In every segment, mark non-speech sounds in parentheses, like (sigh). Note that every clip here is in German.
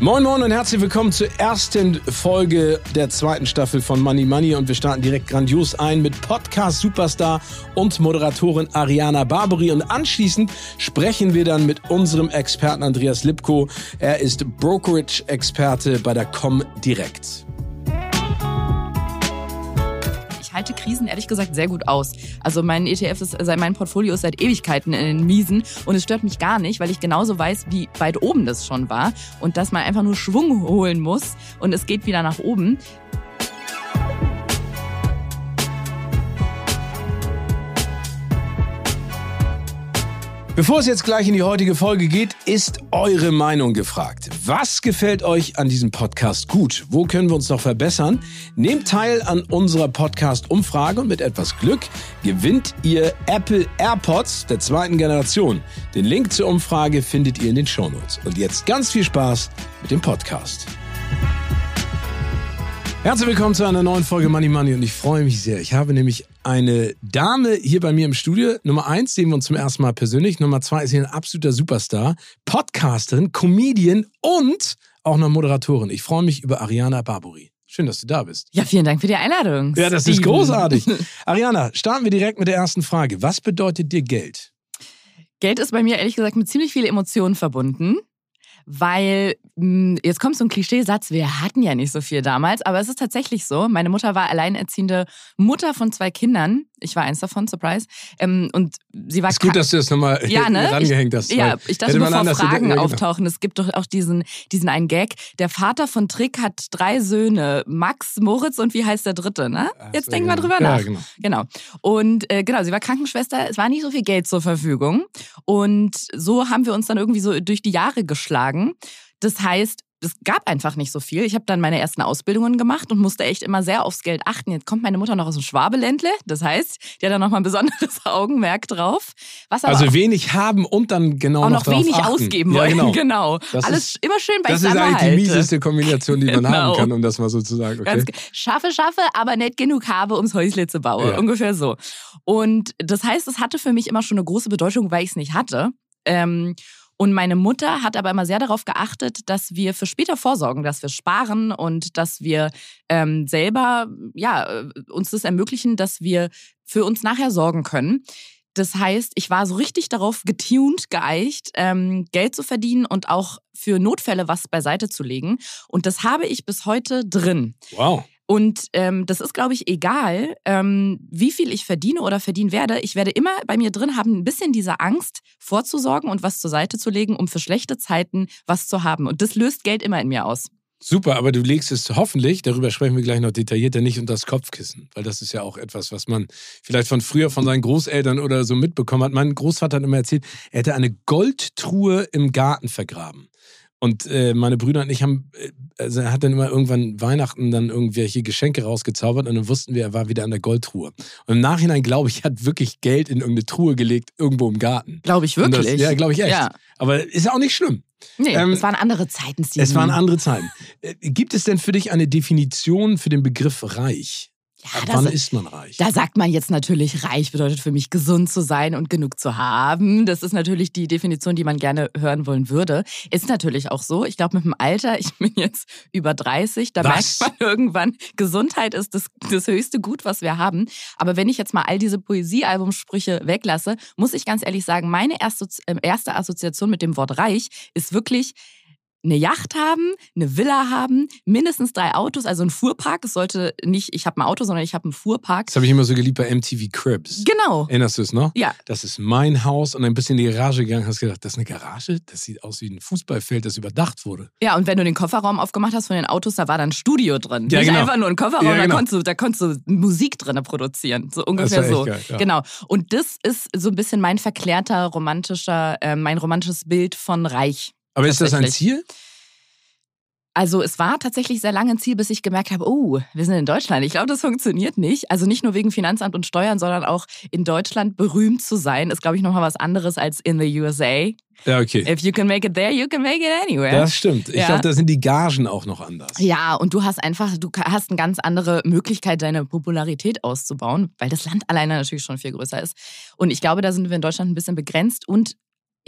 Moin Moin und herzlich willkommen zur ersten Folge der zweiten Staffel von Money Money. Und wir starten direkt grandios ein mit Podcast Superstar und Moderatorin Ariana Barbary und anschließend sprechen wir dann mit unserem Experten Andreas Lipko. Er ist Brokerage-Experte bei der Comdirect halte Krisen ehrlich gesagt sehr gut aus. Also mein ETF ist, mein Portfolio ist seit Ewigkeiten in den Miesen und es stört mich gar nicht, weil ich genauso weiß, wie weit oben das schon war und dass man einfach nur Schwung holen muss und es geht wieder nach oben. Bevor es jetzt gleich in die heutige Folge geht, ist eure Meinung gefragt. Was gefällt euch an diesem Podcast gut? Wo können wir uns noch verbessern? Nehmt teil an unserer Podcast-Umfrage und mit etwas Glück gewinnt ihr Apple AirPods der zweiten Generation. Den Link zur Umfrage findet ihr in den Shownotes. Und jetzt ganz viel Spaß mit dem Podcast. Herzlich willkommen zu einer neuen Folge Money Money und ich freue mich sehr. Ich habe nämlich eine Dame hier bei mir im Studio. Nummer eins sehen wir uns zum ersten Mal persönlich. Nummer zwei ist hier ein absoluter Superstar, Podcasterin, Comedian und auch noch Moderatorin. Ich freue mich über Ariana Barbori. Schön, dass du da bist. Ja, vielen Dank für die Einladung. Ja, das ist großartig. (laughs) Ariana, starten wir direkt mit der ersten Frage. Was bedeutet dir Geld? Geld ist bei mir ehrlich gesagt mit ziemlich vielen Emotionen verbunden weil jetzt kommt so ein Klischeesatz, wir hatten ja nicht so viel damals, aber es ist tatsächlich so. Meine Mutter war alleinerziehende Mutter von zwei Kindern. Ich war eins davon, Surprise. Ähm, und sie war ist gut, dass du das nochmal ja, ne? (laughs) rangehängt hast. ja, ich dachte, bevor Fragen ja, auftauchen, es gibt doch auch diesen, diesen einen Gag. Der Vater von Trick hat drei Söhne, Max, Moritz und wie heißt der dritte, ne? Jetzt denken wir drüber nach. Ja, genau. genau. Und äh, genau, sie war Krankenschwester, es war nicht so viel Geld zur Verfügung. Und so haben wir uns dann irgendwie so durch die Jahre geschlagen. Das heißt, es gab einfach nicht so viel. Ich habe dann meine ersten Ausbildungen gemacht und musste echt immer sehr aufs Geld achten. Jetzt kommt meine Mutter noch aus dem Schwabeländle. Das heißt, die hat da nochmal ein besonderes (laughs) Augenmerk drauf. also wenig haben und dann genau auch noch, noch wenig achten. ausgeben wollen. Ja, genau. (laughs) genau. Alles ist, immer schön bei Das ist eigentlich die mieseste Kombination, die man (laughs) genau. haben kann, um das mal so zu sagen. Okay? Schaffe, schaffe, aber nicht genug habe, ums Häusle zu bauen. Ja. Ungefähr so. Und das heißt, es hatte für mich immer schon eine große Bedeutung, weil ich es nicht hatte. Ähm, und meine Mutter hat aber immer sehr darauf geachtet, dass wir für später vorsorgen, dass wir sparen und dass wir ähm, selber ja, äh, uns das ermöglichen, dass wir für uns nachher sorgen können. Das heißt, ich war so richtig darauf getuned, geeicht, ähm, Geld zu verdienen und auch für Notfälle was beiseite zu legen. Und das habe ich bis heute drin. Wow. Und ähm, das ist, glaube ich, egal, ähm, wie viel ich verdiene oder verdienen werde. Ich werde immer bei mir drin haben, ein bisschen diese Angst vorzusorgen und was zur Seite zu legen, um für schlechte Zeiten was zu haben. Und das löst Geld immer in mir aus. Super, aber du legst es hoffentlich, darüber sprechen wir gleich noch detaillierter, nicht unter das Kopfkissen, weil das ist ja auch etwas, was man vielleicht von früher von seinen Großeltern oder so mitbekommen hat. Mein Großvater hat immer erzählt, er hätte eine Goldtruhe im Garten vergraben. Und äh, meine Brüder und ich haben, äh, also er hat dann immer irgendwann Weihnachten dann irgendwelche Geschenke rausgezaubert und dann wussten wir, er war wieder an der Goldtruhe. Und im Nachhinein glaube ich, er hat wirklich Geld in irgendeine Truhe gelegt, irgendwo im Garten. Glaube ich wirklich? Das, ja, glaube ich echt. Ja. Aber ist ja auch nicht schlimm. Nee, ähm, es waren andere Zeiten. Steven. Es waren andere Zeiten. Äh, gibt es denn für dich eine Definition für den Begriff reich? Ja, Ab wann ist man reich? Da sagt man jetzt natürlich, reich bedeutet für mich gesund zu sein und genug zu haben. Das ist natürlich die Definition, die man gerne hören wollen würde. Ist natürlich auch so. Ich glaube, mit dem Alter, ich bin jetzt über 30, da was? merkt man (laughs) irgendwann, Gesundheit ist das, das höchste Gut, was wir haben. Aber wenn ich jetzt mal all diese Poesiealbumsprüche weglasse, muss ich ganz ehrlich sagen, meine erste, äh, erste Assoziation mit dem Wort reich ist wirklich eine Yacht haben, eine Villa haben, mindestens drei Autos, also ein Fuhrpark. Es sollte nicht, ich habe ein Auto, sondern ich habe einen Fuhrpark. Das habe ich immer so geliebt bei MTV Cribs. Genau. Erinnerst du es noch? Ja. Das ist mein Haus und ein bisschen in die Garage gegangen, hast gedacht, das ist eine Garage? Das sieht aus wie ein Fußballfeld, das überdacht wurde. Ja, und wenn du den Kofferraum aufgemacht hast von den Autos, da war dann ein Studio drin. Ja, nicht genau. einfach nur ein Kofferraum, ja, genau. da, konntest du, da konntest du Musik drin produzieren. So ungefähr so. Geil, ja. Genau. Und das ist so ein bisschen mein verklärter, romantischer, äh, mein romantisches Bild von Reich. Aber ist das ein Ziel? Also es war tatsächlich sehr lange ein Ziel, bis ich gemerkt habe, oh, wir sind in Deutschland. Ich glaube, das funktioniert nicht. Also nicht nur wegen Finanzamt und Steuern, sondern auch in Deutschland berühmt zu sein, ist, glaube ich, nochmal was anderes als in the USA. Ja, okay. If you can make it there, you can make it anywhere. Das stimmt. Ich Ja. glaube, da sind die Gagen auch noch anders. Ja, und du hast einfach, du hast eine ganz andere Möglichkeit, deine Popularität auszubauen, weil das Land alleine natürlich schon viel größer ist. Und ich glaube, da sind wir in Deutschland ein bisschen begrenzt und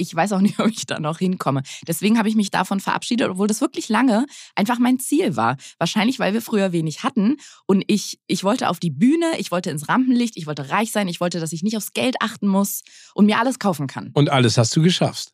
ich weiß auch nicht, (laughs) ob ich da noch hinkomme. Deswegen habe ich mich davon verabschiedet, obwohl das wirklich lange einfach mein Ziel war. Wahrscheinlich, weil wir früher wenig hatten und ich, ich wollte auf die Bühne, ich wollte ins Rampenlicht, ich wollte reich sein, ich wollte, dass ich nicht aufs Geld achten muss und mir alles kaufen kann. Und alles hast du geschafft.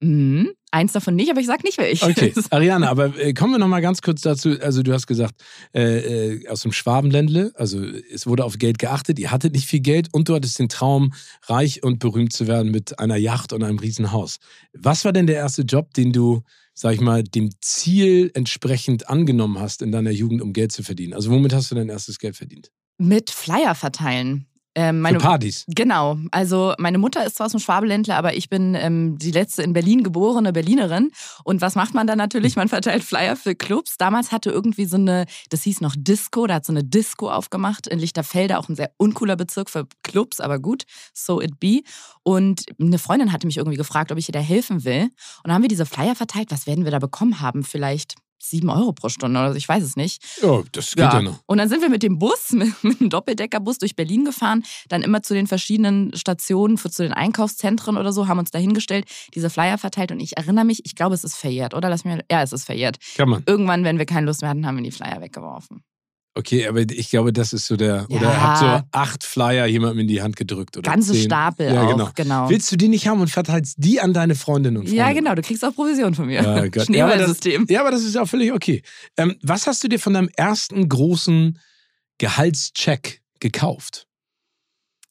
Mhm. Eins davon nicht, aber ich sag nicht welches. Okay, Ariane, aber äh, kommen wir noch mal ganz kurz dazu. Also du hast gesagt, äh, äh, aus dem Schwabenländle, also es wurde auf Geld geachtet, ihr hattet nicht viel Geld und du hattest den Traum, reich und berühmt zu werden mit einer Yacht und einem Riesenhaus. Was war denn der erste Job, den du, sag ich mal, dem Ziel entsprechend angenommen hast in deiner Jugend, um Geld zu verdienen? Also womit hast du dein erstes Geld verdient? Mit Flyer verteilen. Ähm, meine, Für Partys. Genau. Also meine Mutter ist zwar aus dem Schwabeländler, aber ich bin ähm, die letzte in Berlin geborene Berlinerin. Und was macht man dann natürlich? Man verteilt Flyer für Clubs. Damals hatte irgendwie so eine, das hieß noch Disco, da hat so eine Disco aufgemacht in Lichterfelde, auch ein sehr uncooler Bezirk für Clubs, aber gut, so it be. Und eine Freundin hatte mich irgendwie gefragt, ob ich ihr da helfen will. Und dann haben wir diese Flyer verteilt. Was werden wir da bekommen haben? Vielleicht sieben Euro pro Stunde oder so, ich weiß es nicht. Ja, das geht ja, noch. Und dann sind wir mit dem Bus, (laughs) mit, mit einem Doppeldeckerbus durch Berlin gefahren, dann immer zu den verschiedenen Stationen, für, zu den Einkaufszentren oder so, haben uns da hingestellt, diese Flyer verteilt und ich erinnere mich, ich glaube, es ist verjährt, oder? Lass mir, ja, es ist verjährt. Kann man. Irgendwann, wenn wir keine Lust mehr hatten, haben wir die Flyer weggeworfen. Okay, aber ich glaube, das ist so der. Ja. Oder habt so acht Flyer jemandem in die Hand gedrückt. Oder Ganze zehn. Stapel ja, auch, genau. genau. Willst du die nicht haben und verteilst die an deine Freundinnen und Freunde? Ja, genau, du kriegst auch Provision von mir. Ja, (laughs) Gott. Schneeballsystem. Ja, aber das ist auch völlig okay. Ähm, was hast du dir von deinem ersten großen Gehaltscheck gekauft?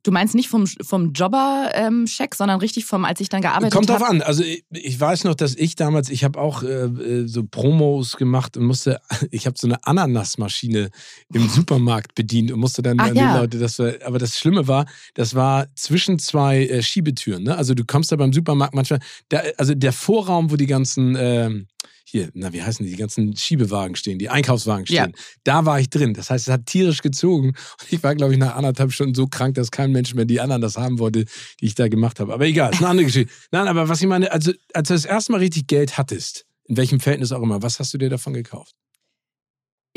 Du meinst nicht vom, vom Jobber-Check, sondern richtig vom, als ich dann gearbeitet Kommt habe? drauf an. Also ich, ich weiß noch, dass ich damals, ich habe auch äh, äh, so Promos gemacht und musste, (laughs) ich habe so eine Ananasmaschine im (laughs) Supermarkt bedient und musste dann Ach an die ja. Leute, das war, aber das Schlimme war, das war zwischen zwei äh, Schiebetüren. Ne? Also du kommst da beim Supermarkt manchmal, da, also der Vorraum, wo die ganzen ähm, hier, na, wie heißen die, die ganzen Schiebewagen stehen, die Einkaufswagen Ja. stehen. Da war ich drin. Das heißt, es hat tierisch gezogen. Und ich war, glaube ich, nach anderthalb Stunden so krank, dass kein Mensch mehr die anderen das haben wollte, die ich da gemacht habe. Aber egal, ist eine andere Geschichte. (laughs) Nein, aber was ich meine, also, als du das erste Mal richtig Geld hattest, in welchem Verhältnis auch immer, was hast du dir davon gekauft?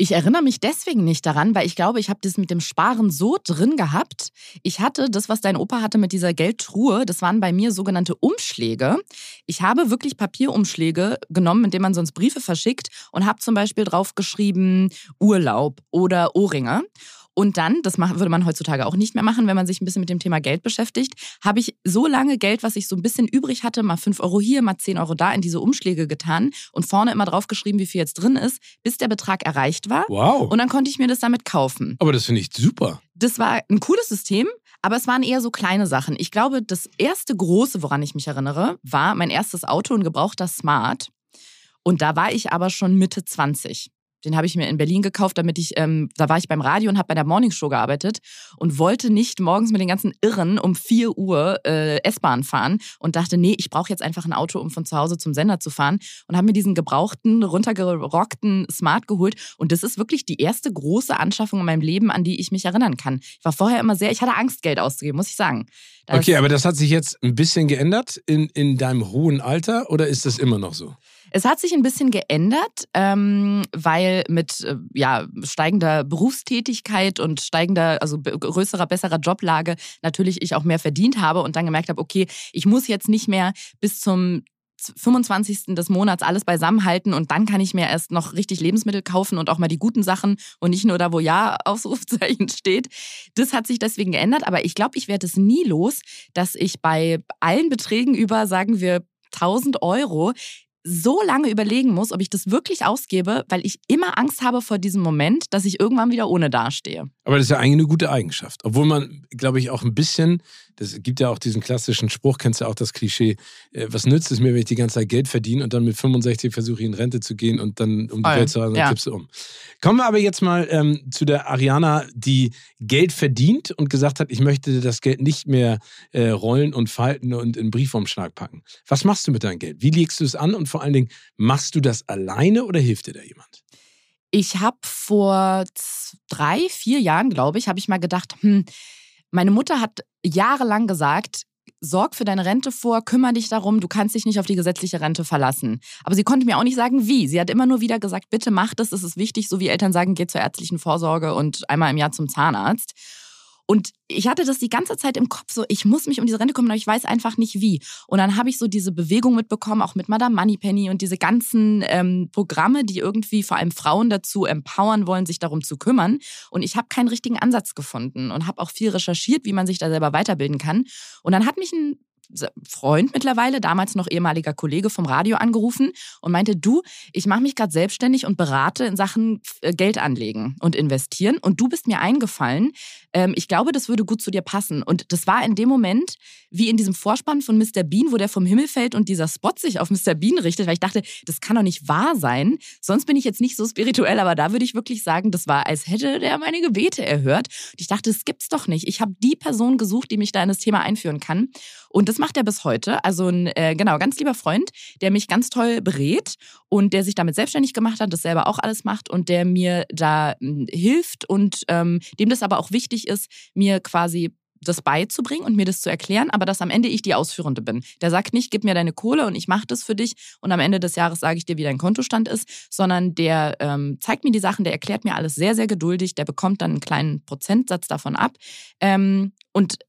Ich erinnere mich deswegen nicht daran, weil ich glaube, ich habe das mit dem Sparen so drin gehabt. Ich hatte das, was dein Opa hatte mit dieser Geldtruhe, das waren bei mir sogenannte Umschläge. Ich habe wirklich Papierumschläge genommen, mit denen man sonst Briefe verschickt und habe zum Beispiel drauf geschrieben Urlaub oder Ohrringe. Und dann, das würde man heutzutage auch nicht mehr machen, wenn man sich ein bisschen mit dem Thema Geld beschäftigt, habe ich so lange Geld, was ich so ein bisschen übrig hatte, mal 5 Euro hier, mal 10 Euro da, in diese Umschläge getan und vorne immer drauf geschrieben, wie viel jetzt drin ist, bis der Betrag erreicht war. Wow. Und dann konnte ich mir das damit kaufen. aber das finde ich super. Das war ein cooles System, aber es waren eher so kleine Sachen. Ich glaube, das erste große, woran ich mich erinnere, war mein erstes Auto, ein gebrauchter Smart. Und da war ich aber schon Mitte 20. Den habe ich mir in Berlin gekauft, damit ich, ähm, da war ich beim Radio und habe bei der Morningshow gearbeitet und wollte nicht morgens mit den ganzen Irren um 4 Uhr äh, S-Bahn fahren und dachte, nee, ich brauche jetzt einfach ein Auto, um von zu Hause zum Sender zu fahren und habe mir diesen gebrauchten, runtergerockten Smart geholt und das ist wirklich die erste große Anschaffung in meinem Leben, an die ich mich erinnern kann. Ich war vorher immer sehr, ich hatte Angst, Geld auszugeben, muss ich sagen. Das- Okay, aber das hat sich jetzt ein bisschen geändert in, in deinem hohen Alter oder ist das immer noch so? Es hat sich ein bisschen geändert, ähm, weil mit äh, ja, steigender Berufstätigkeit und steigender, also größerer, besserer Joblage natürlich ich auch mehr verdient habe und dann gemerkt habe, okay, ich muss jetzt nicht mehr bis zum 25. des Monats alles beisammenhalten und dann kann ich mir erst noch richtig Lebensmittel kaufen und auch mal die guten Sachen und nicht nur da, wo Ja (laughs) Ausrufzeichen steht. Das hat sich deswegen geändert, aber ich glaube, ich werde es nie los, dass ich bei allen Beträgen über, sagen wir, 1000 Euro so lange überlegen muss, ob ich das wirklich ausgebe, weil ich immer Angst habe vor diesem Moment, dass ich irgendwann wieder ohne dastehe. Aber das ist ja eigentlich eine gute Eigenschaft. Obwohl man, glaube ich, auch ein bisschen das gibt ja auch diesen klassischen Spruch, kennst du auch das Klischee, äh, was nützt es mir, wenn ich die ganze Zeit Geld verdiene und dann mit 65 versuche ich in Rente zu gehen und dann um die. Welt zu haben, dann ja. kippst du um. Kommen wir aber jetzt mal ähm, zu der Ariana, die Geld verdient und gesagt hat, ich möchte das Geld nicht mehr äh, rollen und falten und in Briefumschlag packen. Was machst du mit deinem Geld? Wie legst du es an und vor allen Dingen, machst du das alleine oder hilft dir da jemand? Ich habe vor drei, vier Jahren, glaube ich, habe ich mal gedacht, hm, meine Mutter hat jahrelang gesagt, sorg für deine Rente vor, kümmere dich darum, du kannst dich nicht auf die gesetzliche Rente verlassen. Aber sie konnte mir auch nicht sagen, wie. Sie hat immer nur wieder gesagt, bitte mach das, es ist wichtig, so wie Eltern sagen, geh zur ärztlichen Vorsorge und einmal im Jahr zum Zahnarzt. Und ich hatte das die ganze Zeit im Kopf, so ich muss mich um diese Rente kümmern, aber ich weiß einfach nicht wie. Und dann habe ich so diese Bewegung mitbekommen, auch mit Madame Moneypenny und diese ganzen ähm, Programme, die irgendwie vor allem Frauen dazu empowern wollen, sich darum zu kümmern. Und ich habe keinen richtigen Ansatz gefunden und habe auch viel recherchiert, wie man sich da selber weiterbilden kann. Und dann hat mich ein Freund mittlerweile, damals noch ehemaliger Kollege vom Radio angerufen und meinte, du, ich mache mich gerade selbstständig und berate in Sachen äh, Geld anlegen und investieren und du bist mir eingefallen. Ähm, ich glaube, das würde gut zu dir passen. Und das war in dem Moment wie in diesem Vorspann von Mr. Bean, wo der vom Himmel fällt und dieser Spot sich auf Mr. Bean richtet, weil ich dachte, das kann doch nicht wahr sein. Sonst bin ich jetzt nicht so spirituell, aber da würde ich wirklich sagen, das war, als hätte der meine Gebete erhört. Und ich dachte, das gibt's doch nicht. Ich habe die Person gesucht, die mich da in das Thema einführen kann. Und das macht er bis heute. Also ein äh, genau ganz lieber Freund, der mich ganz toll berät und der sich damit selbstständig gemacht hat, das selber auch alles macht und der mir da hm, hilft und ähm, dem das aber auch wichtig ist, mir quasi das beizubringen und mir das zu erklären, aber dass am Ende ich die Ausführende bin. Der sagt nicht, gib mir deine Kohle und ich mache das für dich und am Ende des Jahres sage ich dir, wie dein Kontostand ist, sondern der ähm, zeigt mir die Sachen, der erklärt mir alles sehr, sehr geduldig, der bekommt dann einen kleinen Prozentsatz davon ab ähm, und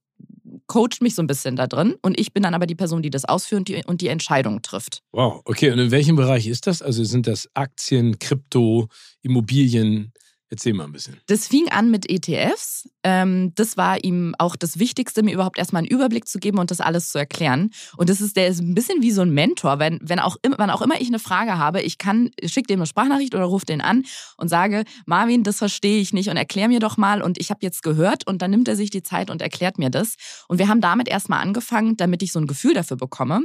coacht mich so ein bisschen da drin und ich bin dann aber die Person, die das ausführt und die, und die Entscheidung trifft. Wow, okay. Und in welchem Bereich ist das? Also sind das Aktien, Krypto, Immobilien? Erzähl mal ein bisschen. Das fing an mit ETFs. Ähm, das war ihm auch das Wichtigste, mir überhaupt erstmal einen Überblick zu geben und das alles zu erklären. Und das ist, der ist ein bisschen wie so ein Mentor. Wenn, wenn auch, wann auch immer ich eine Frage habe, ich kann, schicke dem eine Sprachnachricht oder rufe den an und sage, Marvin, das verstehe ich nicht und erklär mir doch mal. Und ich habe jetzt gehört und dann nimmt er sich die Zeit und erklärt mir das. Und wir haben damit erstmal angefangen, damit ich so ein Gefühl dafür bekomme.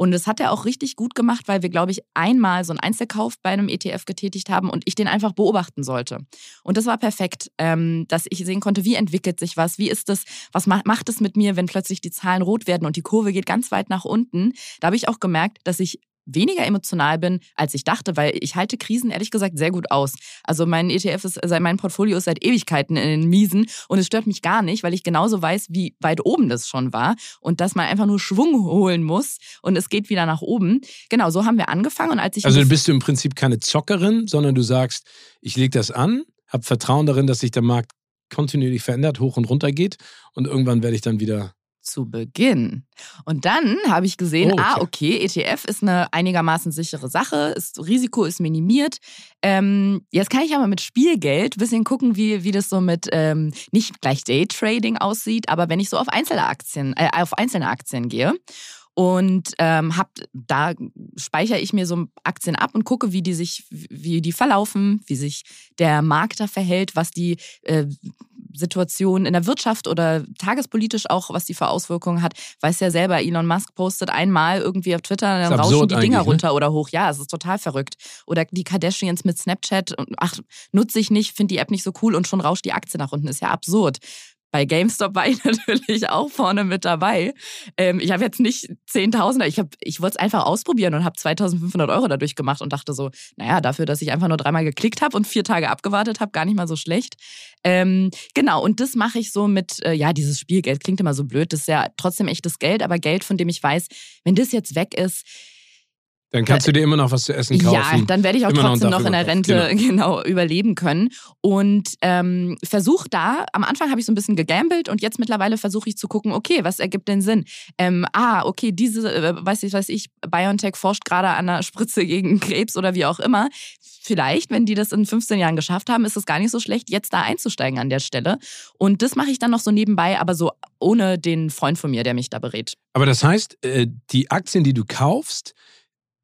Und das hat er auch richtig gut gemacht, weil wir, glaube ich, einmal so einen Einzelkauf bei einem ETF getätigt haben und ich den einfach beobachten sollte. Und das war perfekt, ähm, dass ich sehen konnte, wie entwickelt sich was, wie ist das, was macht es mit mir, wenn plötzlich die Zahlen rot werden und die Kurve geht ganz weit nach unten. Da habe ich auch gemerkt, dass ich weniger emotional bin, als ich dachte, weil ich halte Krisen ehrlich gesagt sehr gut aus. Also mein ETF ist, also mein Portfolio ist seit Ewigkeiten in den Miesen und es stört mich gar nicht, weil ich genauso weiß, wie weit oben das schon war und dass man einfach nur Schwung holen muss und es geht wieder nach oben. Genau, so haben wir angefangen und als ich Also bist du im Prinzip keine Zockerin, sondern du sagst, ich lege das an, habe Vertrauen darin, dass sich der Markt kontinuierlich verändert, hoch und runter geht und irgendwann werde ich dann wieder zu Beginn. Und dann habe ich gesehen, oh, okay. ah, okay, ETF ist eine einigermaßen sichere Sache, das Risiko ist minimiert. Ähm, jetzt kann ich aber mit Spielgeld ein bisschen gucken, wie, wie das so mit ähm, nicht gleich Daytrading aussieht, aber wenn ich so auf einzelne Aktien, äh, auf einzelne Aktien gehe. Und ähm, hab, da speichere ich mir so Aktien ab und gucke, wie die sich, wie die verlaufen, wie sich der Markt da verhält, was die äh, Situation in der Wirtschaft oder tagespolitisch auch, was die für Auswirkungen hat. Weiß ja selber, Elon Musk postet einmal irgendwie auf Twitter, dann rauschen die Dinger ne? runter oder hoch. Ja, es ist total verrückt. Oder die Kardashians mit Snapchat. Ach, nutze ich nicht, finde die App nicht so cool und schon rauscht die Aktie nach unten. Ist ja absurd. Bei GameStop war ich (laughs) natürlich auch vorne mit dabei. Ähm, ich habe jetzt nicht Zehntausender, ich, ich wollte es einfach ausprobieren und habe 2500 Euro dadurch gemacht und dachte so, naja, dafür, dass ich einfach nur dreimal geklickt habe und vier Tage abgewartet habe, gar nicht mal so schlecht. Ähm, genau, und das mache ich so mit, äh, ja, dieses Spielgeld klingt immer so blöd, das ist ja trotzdem echtes Geld, aber Geld, von dem ich weiß, wenn das jetzt weg ist, dann kannst du dir immer noch was zu essen kaufen. Ja, dann werde ich auch immer trotzdem noch, noch in der Rente genau. (laughs) genau. überleben können. Und ähm, versuche da, am Anfang habe ich so ein bisschen gegambelt und jetzt mittlerweile versuche ich zu gucken, okay, was ergibt denn Sinn? Ähm, ah, okay, diese, äh, weiß ich, weiß ich, BioNTech forscht gerade an einer Spritze gegen Krebs oder wie auch immer. Vielleicht, wenn die das in 15 Jahren geschafft haben, ist es gar nicht so schlecht, jetzt da einzusteigen an der Stelle. Und das mache ich dann noch so nebenbei, aber so ohne den Freund von mir, der mich da berät. Aber das heißt, äh, die Aktien, die du kaufst,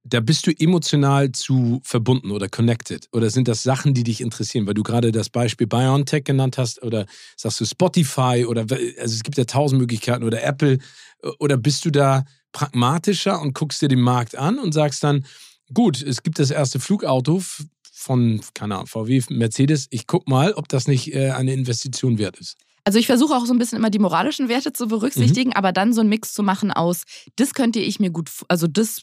da bist du emotional zu verbunden oder connected? Oder sind das Sachen, die dich interessieren? Weil du gerade das Beispiel BioNTech genannt hast oder sagst du Spotify oder also es gibt ja tausend Möglichkeiten oder Apple. Oder bist du da pragmatischer und guckst dir den Markt an und sagst dann, gut, es gibt das erste Flugauto von, keine Ahnung, VW, Mercedes. Ich guck mal, ob das nicht äh, eine Investition wert ist. Also ich versuche auch so ein bisschen immer die moralischen Werte zu berücksichtigen, mhm. aber dann so einen Mix zu machen aus, das könnte ich mir gut, also das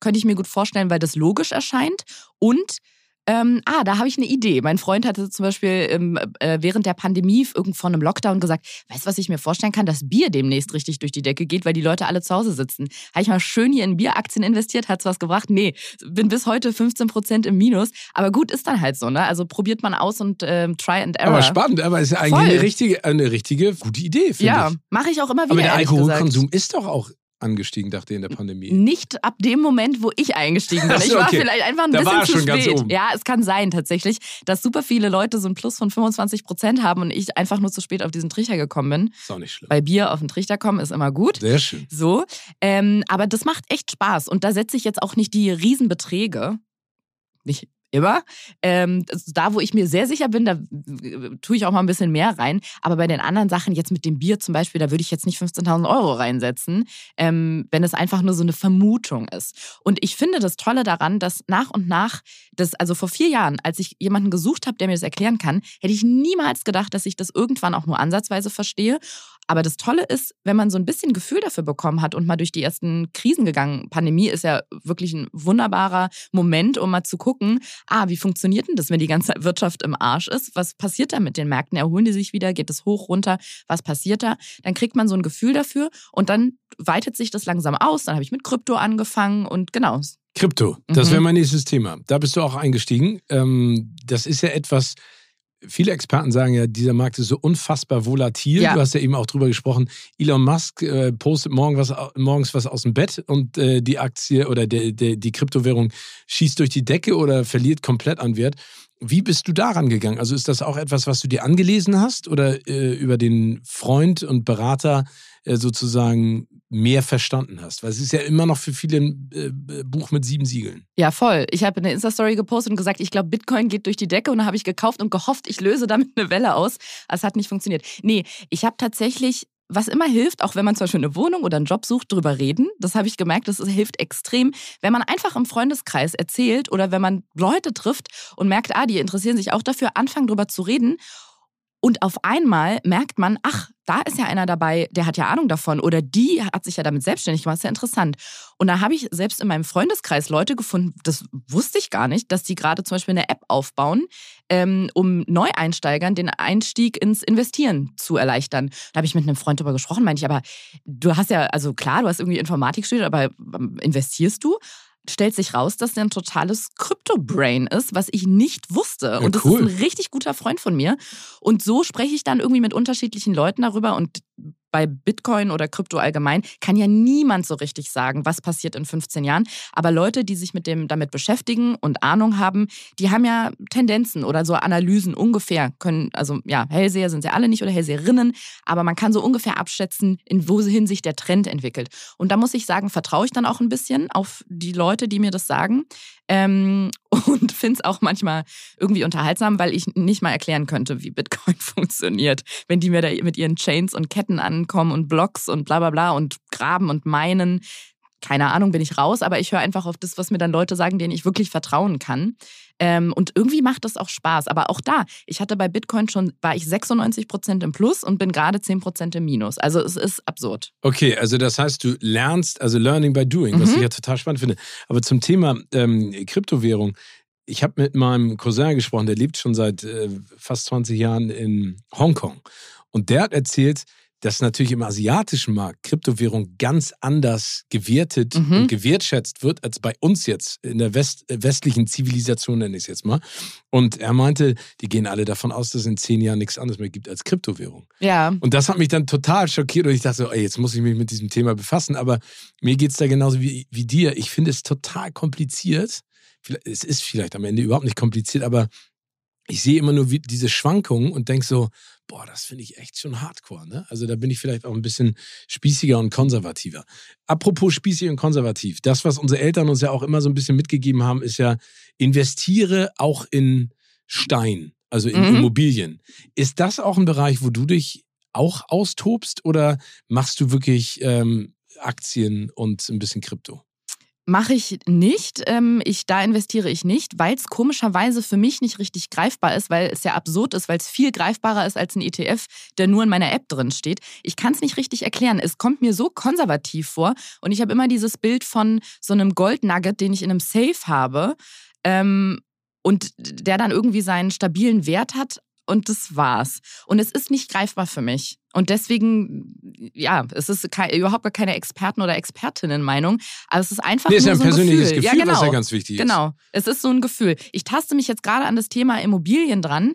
könnte ich mir gut vorstellen, weil das logisch erscheint und ähm, ah, da habe ich eine Idee. Mein Freund hatte zum Beispiel ähm, äh, während der Pandemie irgend vor einem Lockdown gesagt, weißt du, was ich mir vorstellen kann, dass Bier demnächst richtig durch die Decke geht, weil die Leute alle zu Hause sitzen. Habe ich mal schön hier in Bieraktien investiert, hat's was gebracht? Nee, bin bis heute 15 Prozent im Minus. Aber gut, ist dann halt so, ne? Also probiert man aus und ähm, try and error. Aber spannend, aber ist ja eigentlich eine richtige, eine richtige gute Idee, finde ja, ich. Ja, mache ich auch immer wieder. Aber der Alkoholkonsum ist doch auch angestiegen, dachte ich, in der Pandemie? Nicht ab dem Moment, wo ich eingestiegen bin. Ich war okay. vielleicht einfach ein da bisschen zu spät. Ja, es kann sein tatsächlich, dass super viele Leute so ein Plus von 25 Prozent haben und ich einfach nur zu spät auf diesen Trichter gekommen bin. Ist auch nicht schlimm. Bei Bier auf den Trichter kommen ist immer gut. Sehr schön. So, ähm, aber das macht echt Spaß und da setze ich jetzt auch nicht die Riesenbeträge nicht immer. Ähm, da, wo ich mir sehr sicher bin, da äh, tue ich auch mal ein bisschen mehr rein. Aber bei den anderen Sachen, jetzt mit dem Bier zum Beispiel, da würde ich jetzt nicht 15.000 Euro reinsetzen, ähm, wenn es einfach nur so eine Vermutung ist. Und ich finde das Tolle daran, dass nach und nach, das, also vor vier Jahren, als ich jemanden gesucht habe, der mir das erklären kann, hätte ich niemals gedacht, dass ich das irgendwann auch nur ansatzweise verstehe. Aber das Tolle ist, wenn man so ein bisschen Gefühl dafür bekommen hat und mal durch die ersten Krisen gegangen, Pandemie ist ja wirklich ein wunderbarer Moment, um mal zu gucken, ah, wie funktioniert denn das, wenn die ganze Wirtschaft im Arsch ist? Was passiert da mit den Märkten? Erholen die sich wieder? Geht es hoch, runter? Was passiert da? Dann kriegt man so ein Gefühl dafür und dann weitet sich das langsam aus. Dann habe ich mit Krypto angefangen und genau. Krypto, das mhm. wäre mein nächstes Thema. Da bist du auch eingestiegen. Ähm, das ist ja etwas, viele Experten sagen ja, dieser Markt ist so unfassbar volatil. Ja. Du hast ja eben auch drüber gesprochen. Elon Musk äh, postet morgen was, morgens was aus dem Bett und äh, die Aktie oder der, der, die Kryptowährung schießt durch die Decke oder verliert komplett an Wert. Wie bist du daran gegangen? Also ist das auch etwas, was du dir angelesen hast oder äh, über den Freund und Berater sozusagen mehr verstanden hast. Weil es ist ja immer noch für viele ein äh, Buch mit sieben Siegeln. Ja, voll. Ich habe eine Insta-Story gepostet und gesagt, ich glaube, Bitcoin geht durch die Decke und dann habe ich gekauft und gehofft, ich löse damit eine Welle aus. Es hat nicht funktioniert. Nee, ich habe tatsächlich was immer hilft, auch wenn man zum Beispiel eine Wohnung oder einen Job sucht, drüber reden. Das habe ich gemerkt, das hilft extrem. Wenn man einfach im Freundeskreis erzählt oder wenn man Leute trifft und merkt, ah, die interessieren sich auch dafür, anfangen drüber zu reden und auf einmal merkt man, ach, da ist ja einer dabei, der hat ja Ahnung davon oder die hat sich ja damit selbstständig gemacht, ist ja interessant. Und da habe ich selbst in meinem Freundeskreis Leute gefunden, das wusste ich gar nicht, dass die gerade zum Beispiel eine App aufbauen, ähm, um Neueinsteigern den Einstieg ins Investieren zu erleichtern. Da habe ich mit einem Freund darüber gesprochen, meinte ich, aber du hast ja, also klar, du hast irgendwie Informatik studiert, aber ähm, investierst du? Stellt sich raus, dass der ein totales Crypto-Brain ist, was ich nicht wusste. Ja, und das cool. ist ein richtig guter Freund von mir. Und so spreche ich dann irgendwie mit unterschiedlichen Leuten darüber und bei Bitcoin oder Krypto allgemein kann ja niemand so richtig sagen, was passiert in 15 Jahren. Aber Leute, die sich mit dem damit beschäftigen und Ahnung haben, die haben ja Tendenzen oder so Analysen ungefähr können, also ja, Hellseher sind sie alle nicht oder Hellseherinnen, aber man kann so ungefähr abschätzen, in wohin sich der Trend entwickelt. Und da muss ich sagen, vertraue ich dann auch ein bisschen auf die Leute, die mir das sagen. Ähm, (laughs) und finde es auch manchmal irgendwie unterhaltsam, weil ich nicht mal erklären könnte, wie Bitcoin (laughs) funktioniert. Wenn die mir da mit ihren Chains und Ketten ankommen und Blocks und bla bla bla und graben und meinen, keine Ahnung, bin ich raus, aber ich höre einfach auf das, was mir dann Leute sagen, denen ich wirklich vertrauen kann. Ähm, und irgendwie macht das auch Spaß. Aber auch da, ich hatte bei Bitcoin schon, war ich 96 Prozent im Plus und bin gerade 10 Prozent im Minus. Also es ist absurd. Okay, also das heißt, du lernst, also Learning by Doing, was mhm. ich ja total spannend finde. Aber zum Thema ähm, Kryptowährung, ich habe mit meinem Cousin gesprochen, der lebt schon seit äh, fast 20 Jahren in Hongkong. Und der hat erzählt, dass natürlich im asiatischen Markt Kryptowährung ganz anders gewertet mhm. und gewertschätzt wird als bei uns jetzt in der West, äh, westlichen Zivilisation, nenne ich es jetzt mal. Und er meinte, die gehen alle davon aus, dass es in zehn Jahren nichts anderes mehr gibt als Kryptowährung. Ja. Und das hat mich dann total schockiert und ich dachte so, ey, jetzt muss ich mich mit diesem Thema befassen. Aber mir geht es da genauso wie, wie dir. Ich finde es total kompliziert. Es ist vielleicht am Ende überhaupt nicht kompliziert, aber ich sehe immer nur diese Schwankungen und denke so, boah, das finde ich echt schon hardcore. Ne? Also da bin ich vielleicht auch ein bisschen spießiger und konservativer. Apropos spießig und konservativ, das, was unsere Eltern uns ja auch immer so ein bisschen mitgegeben haben, ist ja, investiere auch in Stein, also in mhm. Immobilien. Ist das auch ein Bereich, wo du dich auch austobst oder machst du wirklich ähm, Aktien und ein bisschen Krypto? Mache ich nicht. Ähm, ich, da investiere ich nicht, weil es komischerweise für mich nicht richtig greifbar ist, weil es ja absurd ist, weil es viel greifbarer ist als ein ETF, der nur in meiner App drin steht. Ich kann es nicht richtig erklären. Es kommt mir so konservativ vor und ich habe immer dieses Bild von so einem Goldnugget, den ich in einem Safe habe. Ähm, und der dann irgendwie seinen stabilen Wert hat, und das war's. Und es ist nicht greifbar für mich. Und deswegen, ja, es ist kein, überhaupt gar keine Experten- oder Expertinnen-Meinung. Aber es ist einfach nee, nur ist ja ein so persönliches Gefühl. Gefühl, ja, genau. was ja ganz wichtig ist. Genau, es ist so ein Gefühl. Ich taste mich jetzt gerade an das Thema Immobilien dran,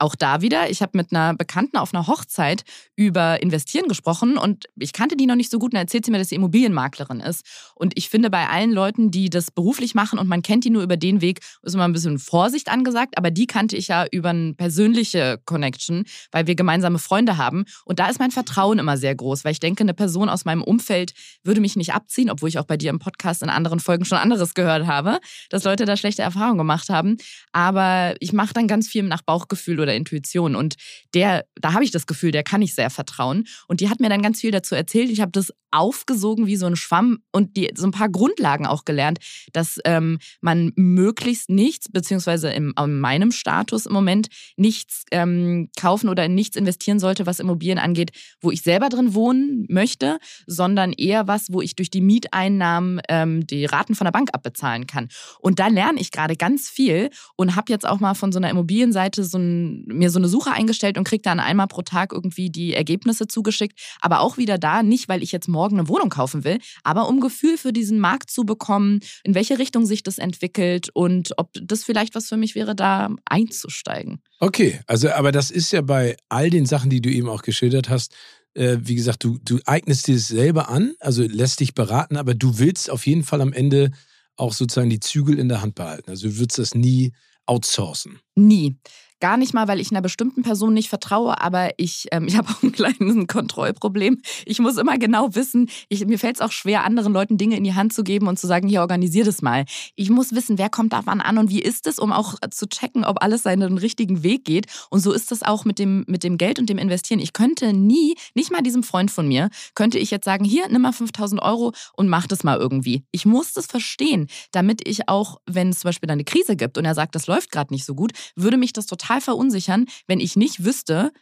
auch da wieder, ich habe mit einer Bekannten auf einer Hochzeit über Investieren gesprochen und ich kannte die noch nicht so gut und dann erzählt sie mir, dass sie Immobilienmaklerin ist. Und ich finde, bei allen Leuten, die das beruflich machen und man kennt die nur über den Weg, ist immer ein bisschen Vorsicht angesagt, aber die kannte ich ja über eine persönliche Connection, weil wir gemeinsame Freunde haben. Und da ist mein Vertrauen immer sehr groß, weil ich denke, eine Person aus meinem Umfeld würde mich nicht abziehen, obwohl ich auch bei dir im Podcast in anderen Folgen schon anderes gehört habe, dass Leute da schlechte Erfahrungen gemacht haben. Aber ich mache dann ganz viel nach Bauchgefühl oder oder Intuition. Und der, da habe ich das Gefühl, der kann ich sehr vertrauen. Und die hat mir dann ganz viel dazu erzählt. Ich habe das aufgesogen wie so ein Schwamm und die, so ein paar Grundlagen auch gelernt, dass ähm, man möglichst nichts, beziehungsweise in meinem Status im Moment, nichts ähm, kaufen oder in nichts investieren sollte, was Immobilien angeht, wo ich selber drin wohnen möchte, sondern eher was, wo ich durch die Mieteinnahmen ähm, die Raten von der Bank abbezahlen kann. Und da lerne ich gerade ganz viel und habe jetzt auch mal von so einer Immobilienseite so ein mir so eine Suche eingestellt und kriege dann einmal pro Tag irgendwie die Ergebnisse zugeschickt. Aber auch wieder da, nicht weil ich jetzt morgen eine Wohnung kaufen will, aber um Gefühl für diesen Markt zu bekommen, in welche Richtung sich das entwickelt und ob das vielleicht was für mich wäre, da einzusteigen. Okay, also aber das ist ja bei all den Sachen, die du eben auch geschildert hast, äh, wie gesagt, du, du eignest dir das selber an, also lässt dich beraten, aber du willst auf jeden Fall am Ende auch sozusagen die Zügel in der Hand behalten. Also du würdest das nie outsourcen. Nie. Gar nicht mal, weil ich einer bestimmten Person nicht vertraue, aber ich, ähm, ich (laughs) habe auch ein kleines Kontrollproblem. Ich muss immer genau wissen, ich, mir fällt es auch schwer, anderen Leuten Dinge in die Hand zu geben und zu sagen, hier, organisier das mal. Ich muss wissen, wer kommt da wann an und wie ist es, um auch zu checken, ob alles seinen richtigen Weg geht. Und so ist das auch mit dem, mit dem Geld und dem Investieren. Ich könnte nie, nicht mal diesem Freund von mir, könnte ich jetzt sagen, hier, nimm mal 5000 Euro und mach das mal irgendwie. Ich muss das verstehen, damit ich auch, wenn es zum Beispiel eine Krise gibt und er sagt, das läuft gerade nicht so gut, würde mich das total total verunsichern, wenn ich nicht wüsste,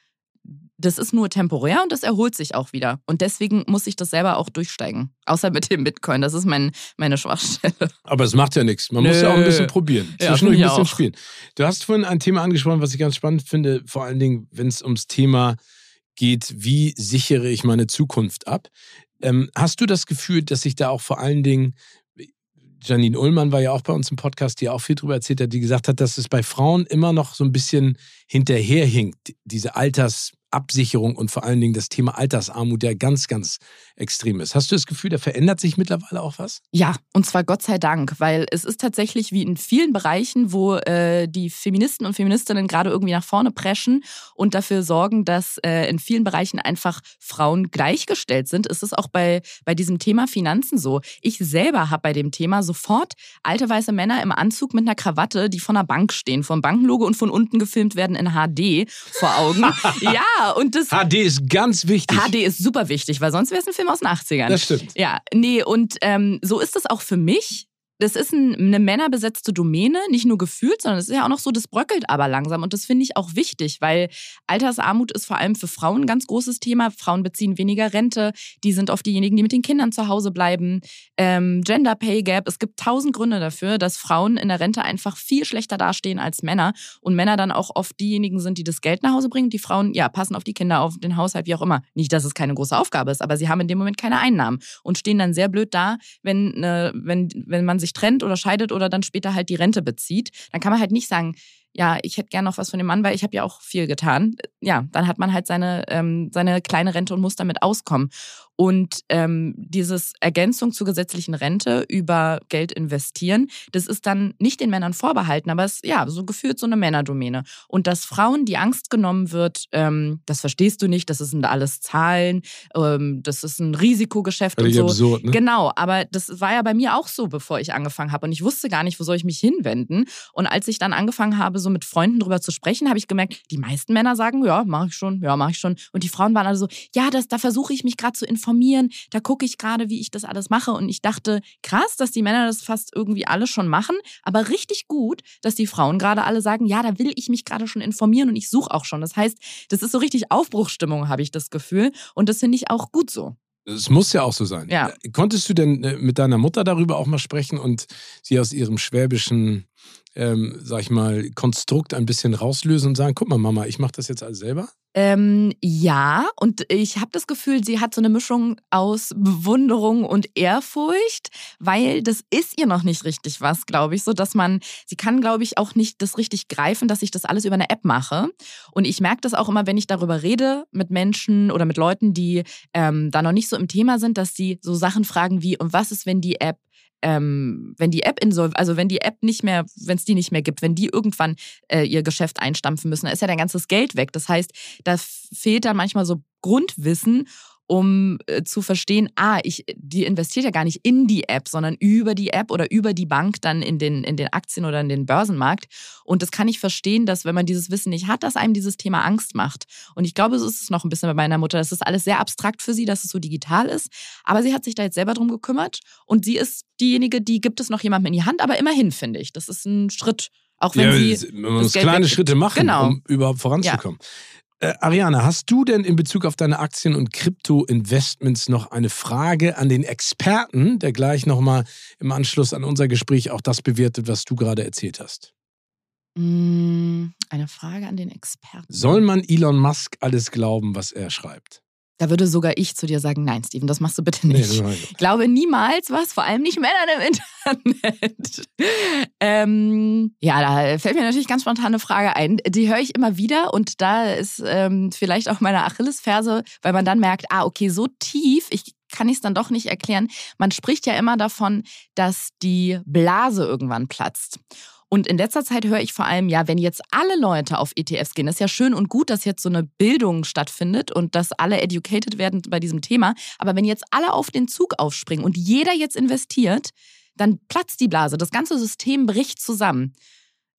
das ist nur temporär und das erholt sich auch wieder. Und deswegen muss ich das selber auch durchsteigen. Außer mit dem Bitcoin. Das ist mein, meine Schwachstelle. Aber es macht ja nichts. Man Nö. muss ja auch ein bisschen probieren. Zwischendurch ja, ein bisschen auch. spielen. Du hast vorhin ein Thema angesprochen, was ich ganz spannend finde, vor allen Dingen, wenn es ums Thema geht, wie sichere ich meine Zukunft ab. Ähm, hast du das Gefühl, dass sich da auch vor allen Dingen Janine Ullmann war ja auch bei uns im Podcast, die auch viel darüber erzählt hat, die gesagt hat, dass es bei Frauen immer noch so ein bisschen hinterherhinkt, diese Alters, Absicherung und vor allen Dingen das Thema Altersarmut ja ganz, ganz extrem ist. Hast du das Gefühl, da verändert sich mittlerweile auch was? Ja, und zwar Gott sei Dank, weil es ist tatsächlich wie in vielen Bereichen, wo äh, die Feministen und Feministinnen gerade irgendwie nach vorne preschen und dafür sorgen, dass äh, in vielen Bereichen einfach Frauen gleichgestellt sind, ist es auch bei, bei diesem Thema Finanzen so. Ich selber habe bei dem Thema sofort alte weiße Männer im Anzug mit einer Krawatte, die von der Bank stehen, vom Bankenlogo und von unten gefilmt werden in HD vor Augen. (laughs) ja, und das. HD ist ganz wichtig. HD ist super wichtig, weil sonst wäre es ein Film aus den 80ern. Das stimmt. Ja, nee, und ähm, so ist es auch für mich das ist ein, eine männerbesetzte Domäne, nicht nur gefühlt, sondern es ist ja auch noch so, das bröckelt aber langsam. Und das finde ich auch wichtig, weil Altersarmut ist vor allem für Frauen ein ganz großes Thema. Frauen beziehen weniger Rente, die sind oft diejenigen, die mit den Kindern zu Hause bleiben. Ähm, Gender Pay Gap, es gibt tausend Gründe dafür, dass Frauen in der Rente einfach viel schlechter dastehen als Männer. Und Männer dann auch oft diejenigen sind, die das Geld nach Hause bringen. Die Frauen, ja, passen auf die Kinder, auf den Haushalt, wie auch immer. Nicht, dass es keine große Aufgabe ist, aber sie haben in dem Moment keine Einnahmen und stehen dann sehr blöd da, wenn, äh, wenn, wenn man sich sich trennt oder scheidet oder dann später halt die Rente bezieht, dann kann man halt nicht sagen, ja, ich hätte gerne noch was von dem Mann, weil ich habe ja auch viel getan. Ja, dann hat man halt seine, ähm, seine kleine Rente und muss damit auskommen. Und ähm, dieses Ergänzung zur gesetzlichen Rente über Geld investieren, das ist dann nicht den Männern vorbehalten, aber es ist ja so gefühlt so eine Männerdomäne. Und dass Frauen die Angst genommen wird, ähm, das verstehst du nicht, das sind alles Zahlen, ähm, das ist ein Risikogeschäft Völlig und so. absurd, ne? Genau, aber das war ja bei mir auch so, bevor ich angefangen habe. Und ich wusste gar nicht, wo soll ich mich hinwenden. Und als ich dann angefangen habe, so mit Freunden drüber zu sprechen, habe ich gemerkt, die meisten Männer sagen, ja, mache ich schon, ja, mache ich schon. Und die Frauen waren alle so, ja, das, da versuche ich mich gerade zu informieren, da gucke ich gerade, wie ich das alles mache. Und ich dachte, krass, dass die Männer das fast irgendwie alle schon machen, aber richtig gut, dass die Frauen gerade alle sagen, ja, da will ich mich gerade schon informieren und ich suche auch schon. Das heißt, das ist so richtig Aufbruchsstimmung, habe ich das Gefühl. Und das finde ich auch gut so. Es muss ja auch so sein. Ja. Konntest du denn äh, mit deiner Mutter darüber auch mal sprechen und sie aus ihrem schwäbischen, ähm, sag ich mal, Konstrukt ein bisschen rauslösen und sagen, guck mal, Mama, ich mache das jetzt alles selber? Ähm, ja, und ich habe das Gefühl, sie hat so eine Mischung aus Bewunderung und Ehrfurcht, weil das ist ihr noch nicht richtig was, glaube ich, so dass man, sie kann, glaube ich, auch nicht das richtig greifen, dass ich das alles über eine App mache. Und ich merke das auch immer, wenn ich darüber rede mit Menschen oder mit Leuten, die ähm, da noch nicht so im Thema sind, dass sie so Sachen fragen wie, und was ist, wenn die App ähm, wenn die App insolv also wenn die App nicht mehr, wenn es die nicht mehr gibt, wenn die irgendwann äh, ihr Geschäft einstampfen müssen, dann ist ja dein ganzes Geld weg. Das heißt, da fehlt dann manchmal so Grundwissen, um äh, zu verstehen, ah, ich, die investiert ja gar nicht in die App, sondern über die App oder über die Bank dann in den, in den Aktien oder in den Börsenmarkt. Und das kann ich verstehen, dass wenn man dieses Wissen nicht hat, dass einem dieses Thema Angst macht. Und ich glaube, so ist es noch ein bisschen bei meiner Mutter. Das ist alles sehr abstrakt für sie, dass es so digital ist. Aber sie hat sich da jetzt selber drum gekümmert und sie ist diejenige, die gibt es noch jemandem in die Hand. Aber immerhin finde ich, das ist ein Schritt. Auch wenn ja, sie man muss kleine weggibt. Schritte machen, Genau. um überhaupt voranzukommen. Äh, Ariane, hast du denn in Bezug auf deine Aktien- und Krypto-Investments noch eine Frage an den Experten, der gleich nochmal im Anschluss an unser Gespräch auch das bewertet, was du gerade erzählt hast? Mm, Eine Frage an den Experten. Soll man Elon Musk alles glauben, was er schreibt? Da würde sogar ich zu dir sagen, nein, Steven, das machst du bitte Nee, nicht. nicht. Ich glaube niemals was, vor allem nicht Männern im Internet. (laughs) ähm, ja, da fällt mir natürlich ganz spontan eine Frage ein. Die höre ich immer wieder und da ist ähm, vielleicht auch meine Achillesferse, weil man dann merkt, ah, okay, so tief, ich kann ich es dann doch nicht erklären. Man spricht ja immer davon, dass die Blase irgendwann platzt. Und in letzter Zeit höre ich vor allem, ja, wenn jetzt alle Leute auf ETFs gehen, ist ja schön und gut, dass jetzt so eine Bildung stattfindet und dass alle educated werden bei diesem Thema. Aber wenn jetzt alle auf den Zug aufspringen und jeder jetzt investiert, dann platzt die Blase. Das ganze System bricht zusammen.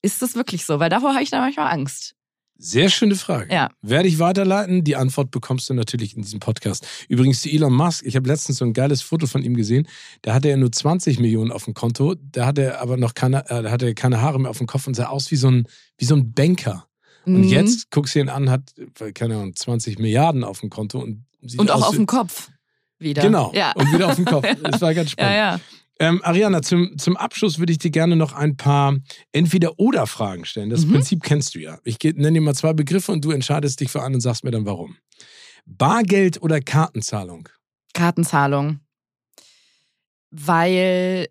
Ist das wirklich so? Weil davor habe ich da manchmal Angst. Sehr schöne Frage. Ja. Werde ich weiterleiten? Die Antwort bekommst du natürlich in diesem Podcast. Übrigens, zu Elon Musk, ich habe letztens so ein geiles Foto von ihm gesehen. Da hatte er nur 20 Millionen auf dem Konto. Da hatte er aber noch keine, äh, da hatte er keine Haare mehr auf dem Kopf und sah aus wie so ein, wie so ein Banker. Und Mhm. jetzt guckst du ihn an, hat, keine Ahnung, 20 Milliarden auf dem Konto und sieht Und auch auf dem Kopf wieder. Genau. Ja. Und wieder auf dem Kopf. (laughs) Das war ganz Ja, spannend. ja. Ähm, Ariana, zum, zum Abschluss würde ich dir gerne noch ein paar Entweder-Oder-Fragen stellen. Das Mhm. Prinzip kennst du ja. Ich nenne dir mal zwei Begriffe und du entscheidest dich für einen und sagst mir dann warum. Bargeld oder Kartenzahlung? Kartenzahlung. Weil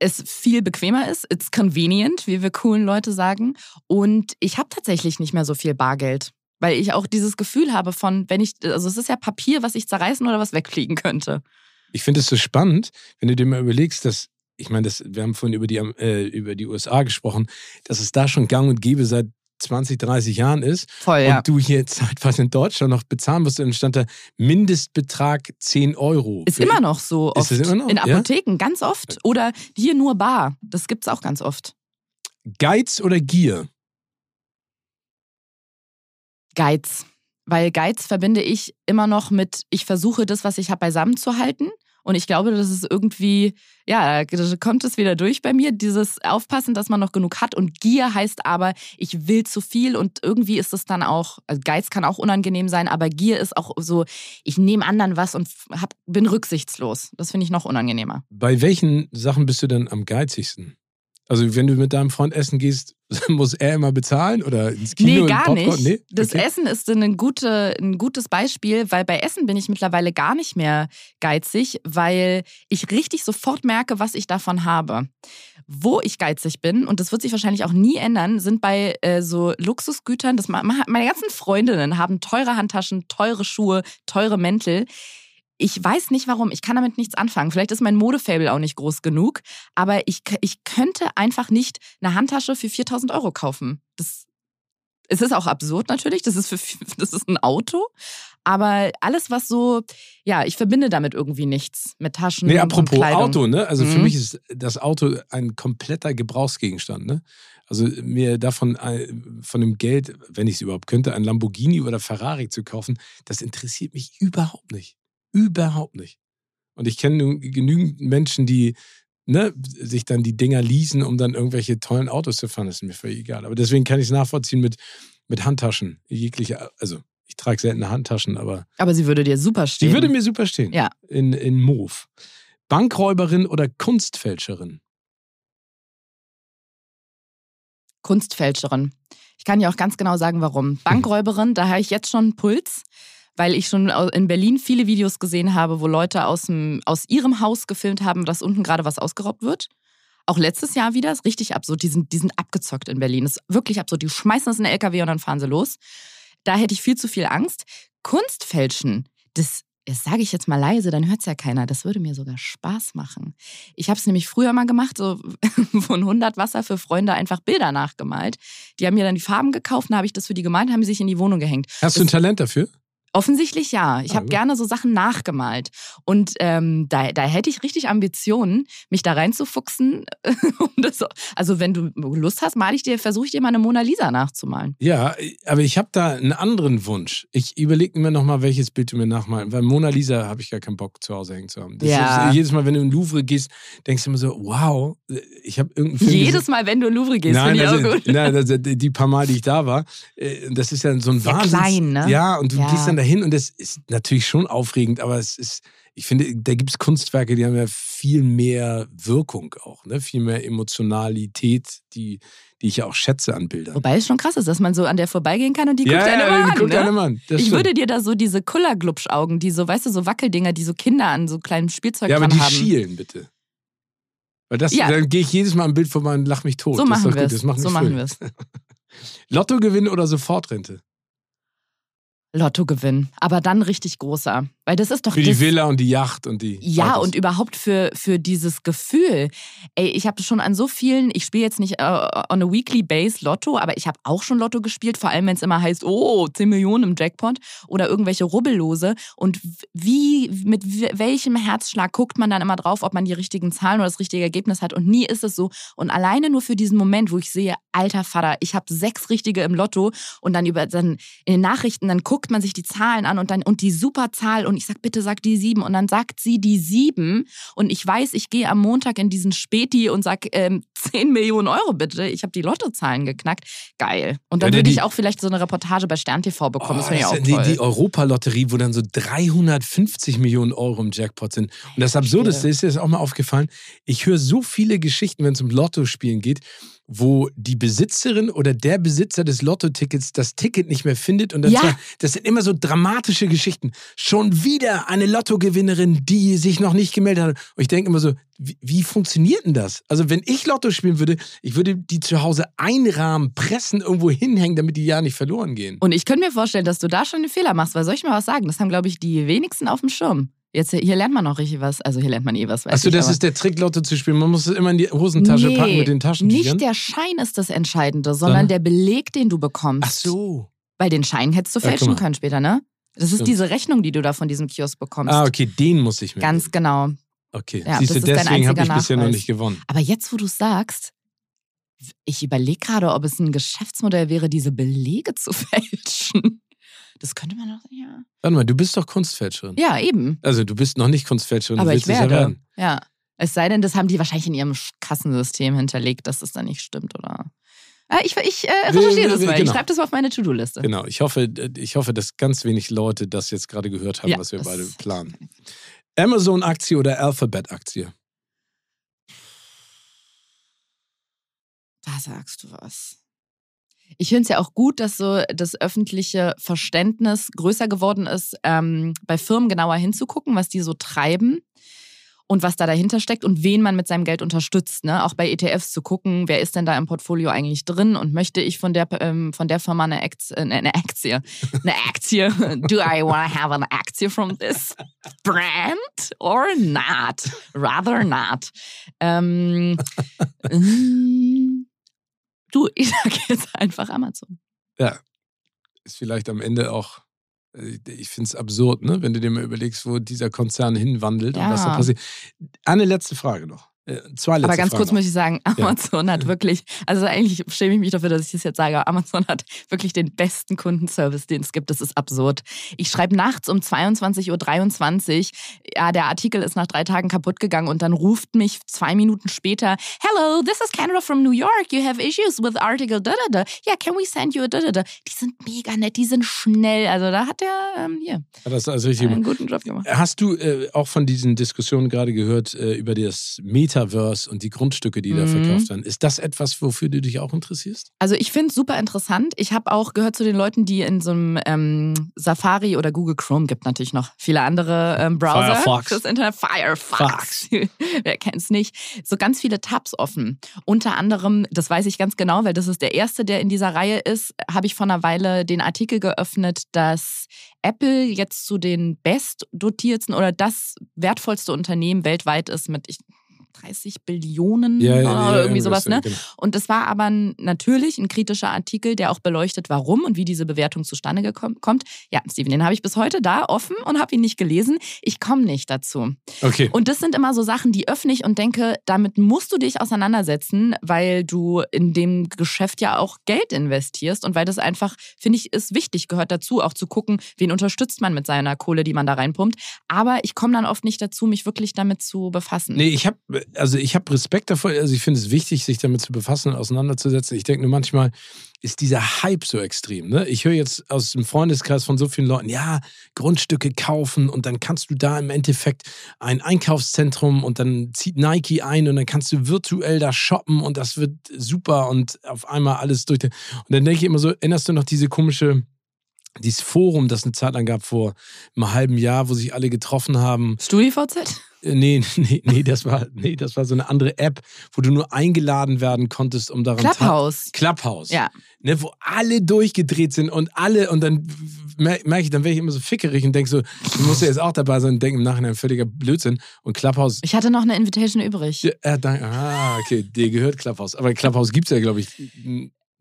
es viel bequemer ist. It's convenient, wie wir coolen Leute sagen. Und ich habe tatsächlich nicht mehr so viel Bargeld. Weil ich auch dieses Gefühl habe von, wenn ich, also es ist ja Papier, was ich zerreißen oder was wegfliegen könnte. Ich finde es so spannend, wenn du dir mal überlegst, dass, ich meine, das, wir haben vorhin über die, äh, über die USA gesprochen, dass es da schon gang und gäbe seit 20, 30 Jahren ist. Voll, ja. Und du hier zeitweise (laughs) in Deutschland noch bezahlen musst, dann stand da Mindestbetrag 10 Euro. Ist immer noch so Ist oft. es immer noch? In Ja? Apotheken, ganz oft. Oder hier nur bar. Das gibt's auch ganz oft. Geiz oder Gier? Geiz. Weil Geiz verbinde ich immer noch mit, ich versuche das, was ich habe, beisammen zu halten. Und ich glaube, das ist irgendwie, ja, da kommt es wieder durch bei mir, dieses Aufpassen, dass man noch genug hat. Und Gier heißt aber, ich will zu viel und irgendwie ist es dann auch, also Geiz kann auch unangenehm sein, aber Gier ist auch so, ich nehme anderen was und hab, bin rücksichtslos. Das finde ich noch unangenehmer. Bei welchen Sachen bist du denn am geizigsten? Also, wenn du mit deinem Freund essen gehst, (laughs) muss er immer bezahlen oder ins Kino? Nee, gar nicht. Nee? Das Okay. Essen ist ein, gute, ein gutes Beispiel, weil bei Essen bin ich mittlerweile gar nicht mehr geizig, weil ich richtig sofort merke, was ich davon habe. Wo ich geizig bin, und das wird sich wahrscheinlich auch nie ändern, sind bei äh, so Luxusgütern. Das, meine ganzen Freundinnen haben teure Handtaschen, teure Schuhe, teure Mäntel. Ich weiß nicht warum, ich kann damit nichts anfangen. Vielleicht ist mein Modefable auch nicht groß genug, aber ich, ich könnte einfach nicht eine Handtasche für 4000 Euro kaufen. Das, es ist auch absurd natürlich, das ist, für, (laughs) das ist ein Auto, aber alles, was so, ja, ich verbinde damit irgendwie nichts mit Taschen. Nee, apropos. Auto, ne? Also Mhm. für mich ist das Auto ein kompletter Gebrauchsgegenstand, ne? Also mir davon äh, von dem Geld, wenn ich es überhaupt könnte, ein Lamborghini oder Ferrari zu kaufen, das interessiert mich überhaupt nicht. Überhaupt nicht. Und ich kenne genügend Menschen, die ne, sich dann die Dinger leasen, um dann irgendwelche tollen Autos zu fahren. Das ist mir völlig egal. Aber deswegen kann ich es nachvollziehen mit, mit Handtaschen. Jegliche, also ich trage selten Handtaschen, aber Aber sie würde dir super stehen. die würde mir super stehen. Ja. In, in Move. Bankräuberin oder Kunstfälscherin? Kunstfälscherin. Ich kann dir auch ganz genau sagen, warum. Bankräuberin, da habe ich jetzt schon einen Puls, weil ich schon in Berlin viele Videos gesehen habe, wo Leute aus, dem, aus ihrem Haus gefilmt haben, dass unten gerade was ausgeraubt wird. Auch letztes Jahr wieder, ist richtig absurd. Die sind, die sind abgezockt in Berlin. Das ist wirklich absurd. Die schmeißen das in den LKW und dann fahren sie los. Da hätte ich viel zu viel Angst. Kunstfälschen, das, das sage ich jetzt mal leise, dann hört es ja keiner. Das würde mir sogar Spaß machen. Ich habe es nämlich früher mal gemacht, so (laughs) von 100 Wasser für Freunde einfach Bilder nachgemalt. Die haben mir dann die Farben gekauft, dann habe ich das für die gemalt, haben sie sich in die Wohnung gehängt. Hast du ein Das- Talent dafür? Offensichtlich ja. Ich habe gut. gerne so Sachen nachgemalt. Und ähm, da, da hätte ich richtig Ambitionen, mich da reinzufuchsen. (laughs) also wenn du Lust hast, mal ich dir, versuche ich dir mal eine Mona Lisa nachzumalen. Ja, aber ich habe da einen anderen Wunsch. Ich überlege mir nochmal, welches Bild du mir nachmalen. Weil Mona Lisa habe ich gar keinen Bock zu Hause hängen zu haben. Das Ja. ist, jedes Mal, wenn du in den Louvre gehst, denkst du immer so, wow, ich habe irgendeinen Film Jedes gesehen- Mal, wenn du in Louvre gehst, finde ich also, auch gut. nein also die paar Mal, die ich da war, äh, das ist ja so ein Wahnsinn. klein, ne? Ja, und du Ja. gehst dann dahin und das ist natürlich schon aufregend, aber es ist, ich finde, da gibt es Kunstwerke, die haben ja viel mehr Wirkung auch, ne? viel mehr Emotionalität, die, die ich ja auch schätze an Bildern. Wobei es schon krass ist, dass man so an der vorbeigehen kann und die ja, guckt ja, die an. guckt ne? einem an. Ich stimmt. würde dir da so diese Kullerglubschaugen, die so, weißt du, so Wackeldinger, die so Kinder an so kleinen Spielzeug ja, aber die haben. schielen bitte. Weil das, Ja. dann gehe ich jedes Mal am Bild vorbei und lach mich tot. So das machen wir es. So machen wir es. (laughs) Lottogewinn oder Sofortrente? Lottogewinn. Aber dann richtig großer. Weil das ist doch Für die Villa und die Yacht und die. Ja, Autos. und überhaupt für, für dieses Gefühl. Ey, ich habe schon an so vielen, ich spiele jetzt nicht äh, on a weekly base Lotto, aber ich habe auch schon Lotto gespielt, vor allem wenn es immer heißt, oh, 10 Millionen im Jackpot oder irgendwelche Rubbellose. Und wie, mit welchem Herzschlag guckt man dann immer drauf, ob man die richtigen Zahlen oder das richtige Ergebnis hat. Und nie ist es so. Und alleine nur für diesen Moment, wo ich sehe, alter Vater, ich habe sechs richtige im Lotto und dann über dann in den Nachrichten, dann guckt man sich die Zahlen an und dann und die Superzahl und ich sag, bitte sag die sieben und dann sagt sie die sieben und ich weiß, ich gehe am Montag in diesen Späti und sag ähm, (laughs) 10 Millionen Euro bitte, ich habe die Lottozahlen geknackt. Geil. Und dann Ja, würde die- ich auch vielleicht so eine Reportage bei Stern TV bekommen, das Oh, finde ich auch ist ja toll. die, die Europalotterie, wo dann so 350 Millionen Euro im Jackpot sind. Und das Absurdeste ist dir das auch mal aufgefallen. Ich höre so viele Geschichten, wenn es um Lottospielen geht, wo die Besitzerin oder der Besitzer des Lottotickets das Ticket nicht mehr findet. Und dann Ja. zwar- das sind immer so dramatische Geschichten. Schon wieder eine Lottogewinnerin, die sich noch nicht gemeldet hat. Und ich denke immer so, wie, wie funktioniert denn das? Also wenn ich Lotto spielen würde, ich würde die zu Hause einrahmen, pressen, irgendwo hinhängen, damit die ja nicht verloren gehen. Und ich könnte mir vorstellen, dass du da schon einen Fehler machst, weil soll ich mal was sagen? Das haben, glaube ich, die wenigsten auf dem Schirm. Jetzt, hier lernt man noch richtig was. Also hier lernt man eh was. Achso, das aber- ist der Trick, Lotto zu spielen. Man muss es immer in die Hosentasche packen mit den Taschentüchern. Nicht der Schein ist das Entscheidende, sondern Sondern? der Beleg, den du bekommst. Ach so. Weil den Schein hättest du Ja, fälschen mal. können später, ne? Das ist diese Rechnung, die du da von diesem Kiosk bekommst. Ah, okay, den muss ich mir. Ganz genau. Okay, Ja, siehst du, das ist dein deswegen habe ich bisher noch nicht gewonnen. Aber jetzt, wo du es sagst, ich überlege gerade, ob es ein Geschäftsmodell wäre, diese Belege zu (laughs) fälschen. Das könnte man doch, ja. Warte mal, du bist doch Kunstfälscherin. Ja, eben. Also du bist noch nicht Kunstfälscherin, Aber du ich es ja werde. werden. Ja. Es sei denn, das haben die wahrscheinlich in ihrem Kassensystem hinterlegt, dass es dann nicht stimmt, oder? Ah, ich ich äh, recherchiere das mal. Ich genau. schreibe das mal auf meine To-Do-Liste. Genau, ich hoffe, ich hoffe, dass ganz wenig Leute das jetzt gerade gehört haben, Ja, was wir das- beide planen. Amazon-Aktie oder Alphabet-Aktie? Da sagst du was. Ich finde es ja auch gut, dass so das öffentliche Verständnis größer geworden ist, ähm, bei Firmen genauer hinzugucken, was die so treiben. und was da dahinter steckt und wen man mit seinem Geld unterstützt. Ne? Auch bei ETFs zu gucken, wer ist denn da im Portfolio eigentlich drin und möchte ich von der, ähm, von der Firma eine, Aktie, äh, eine Aktie, (laughs) eine Aktie, do I want to have an Aktie from this brand or not? Rather not. Ähm, (laughs) mm, du, (laughs) ich sage jetzt einfach Amazon. Ja, ist vielleicht am Ende auch äh, ich finde es absurd, ne? wenn du dir mal überlegst, wo dieser Konzern hinwandelt ja. und was da passiert. Eine letzte Frage noch. Äh, zwei letzte Aber ganz Fragen kurz möchte ich sagen, Amazon ja. hat wirklich, also eigentlich schäme ich mich dafür, dass ich das jetzt sage, Amazon hat wirklich den besten Kundenservice, den es gibt. Das ist absurd. Ich schreibe nachts um 22.23 Uhr, ja, der Artikel ist nach drei Tagen kaputt gegangen und dann ruft mich zwei Minuten später, Hello, this is Canada from New York. You have issues with article da da da. Yeah, can we send you a da da da? Die sind mega nett, die sind schnell. Also da hat der ähm, hier hat das also richtig einen guten Job gemacht. Hast du äh, auch von diesen Diskussionen gerade gehört äh, über das Meta Metaverse und die Grundstücke, die mhm. da verkauft werden. Ist das etwas, wofür du dich auch interessierst? Also ich finde es super interessant. Ich habe auch gehört zu den Leuten, die in so einem ähm, Safari oder Google Chrome gibt natürlich noch viele andere ähm, Browser. Firefox. Das Internet Firefox. (laughs) Wer kennt es nicht? So ganz viele Tabs offen. Unter anderem, das weiß ich ganz genau, weil das ist der erste, der in dieser Reihe ist, habe ich vor einer Weile den Artikel geöffnet, dass Apple jetzt zu den bestdotierten oder das wertvollste Unternehmen weltweit ist mit, ich 30 Billionen ja, ja, oder irgendwie sowas. Ne? Genau. Und das war aber natürlich ein kritischer Artikel, der auch beleuchtet, warum und wie diese Bewertung zustande kommt. Ja, Steven, den habe ich bis heute da offen und habe ihn nicht gelesen. Ich komme nicht dazu. Okay. Und das sind immer so Sachen, die öffne ich und denke, damit musst du dich auseinandersetzen, weil du in dem Geschäft ja auch Geld investierst und weil das einfach, finde ich, ist wichtig, gehört dazu, auch zu gucken, wen unterstützt man mit seiner Kohle, die man da reinpumpt. Aber ich komme dann oft nicht dazu, mich wirklich damit zu befassen. Nee, ich habe also ich habe Respekt davor. Also ich finde es wichtig, sich damit zu befassen und auseinanderzusetzen. Ich denke nur manchmal ist dieser Hype so extrem. Ne? Ich höre jetzt aus dem Freundeskreis von so vielen Leuten, ja, Grundstücke kaufen und dann kannst du da im Endeffekt ein Einkaufszentrum und dann zieht Nike ein und dann kannst du virtuell da shoppen und das wird super und auf einmal alles durch. Und dann denke ich immer so, erinnerst du noch diese komische dieses Forum, das eine Zeit lang gab vor einem halben Jahr, wo sich alle getroffen haben. StudiVZ? Äh, nee, (laughs) nee, nee, das war, nee, das war so eine andere App, wo du nur eingeladen werden konntest, um daran Clubhouse. Clubhouse. Ja. Ne, wo alle durchgedreht sind und alle, und dann merke ich, dann werde ich immer so fickerig und denke so, du musst ja jetzt auch dabei sein und denke im Nachhinein völliger Blödsinn. Und Clubhouse. Ich hatte noch eine Invitation übrig. Ja, äh, ah, okay, dir gehört Clubhouse. Aber Clubhouse gibt es ja, glaube ich,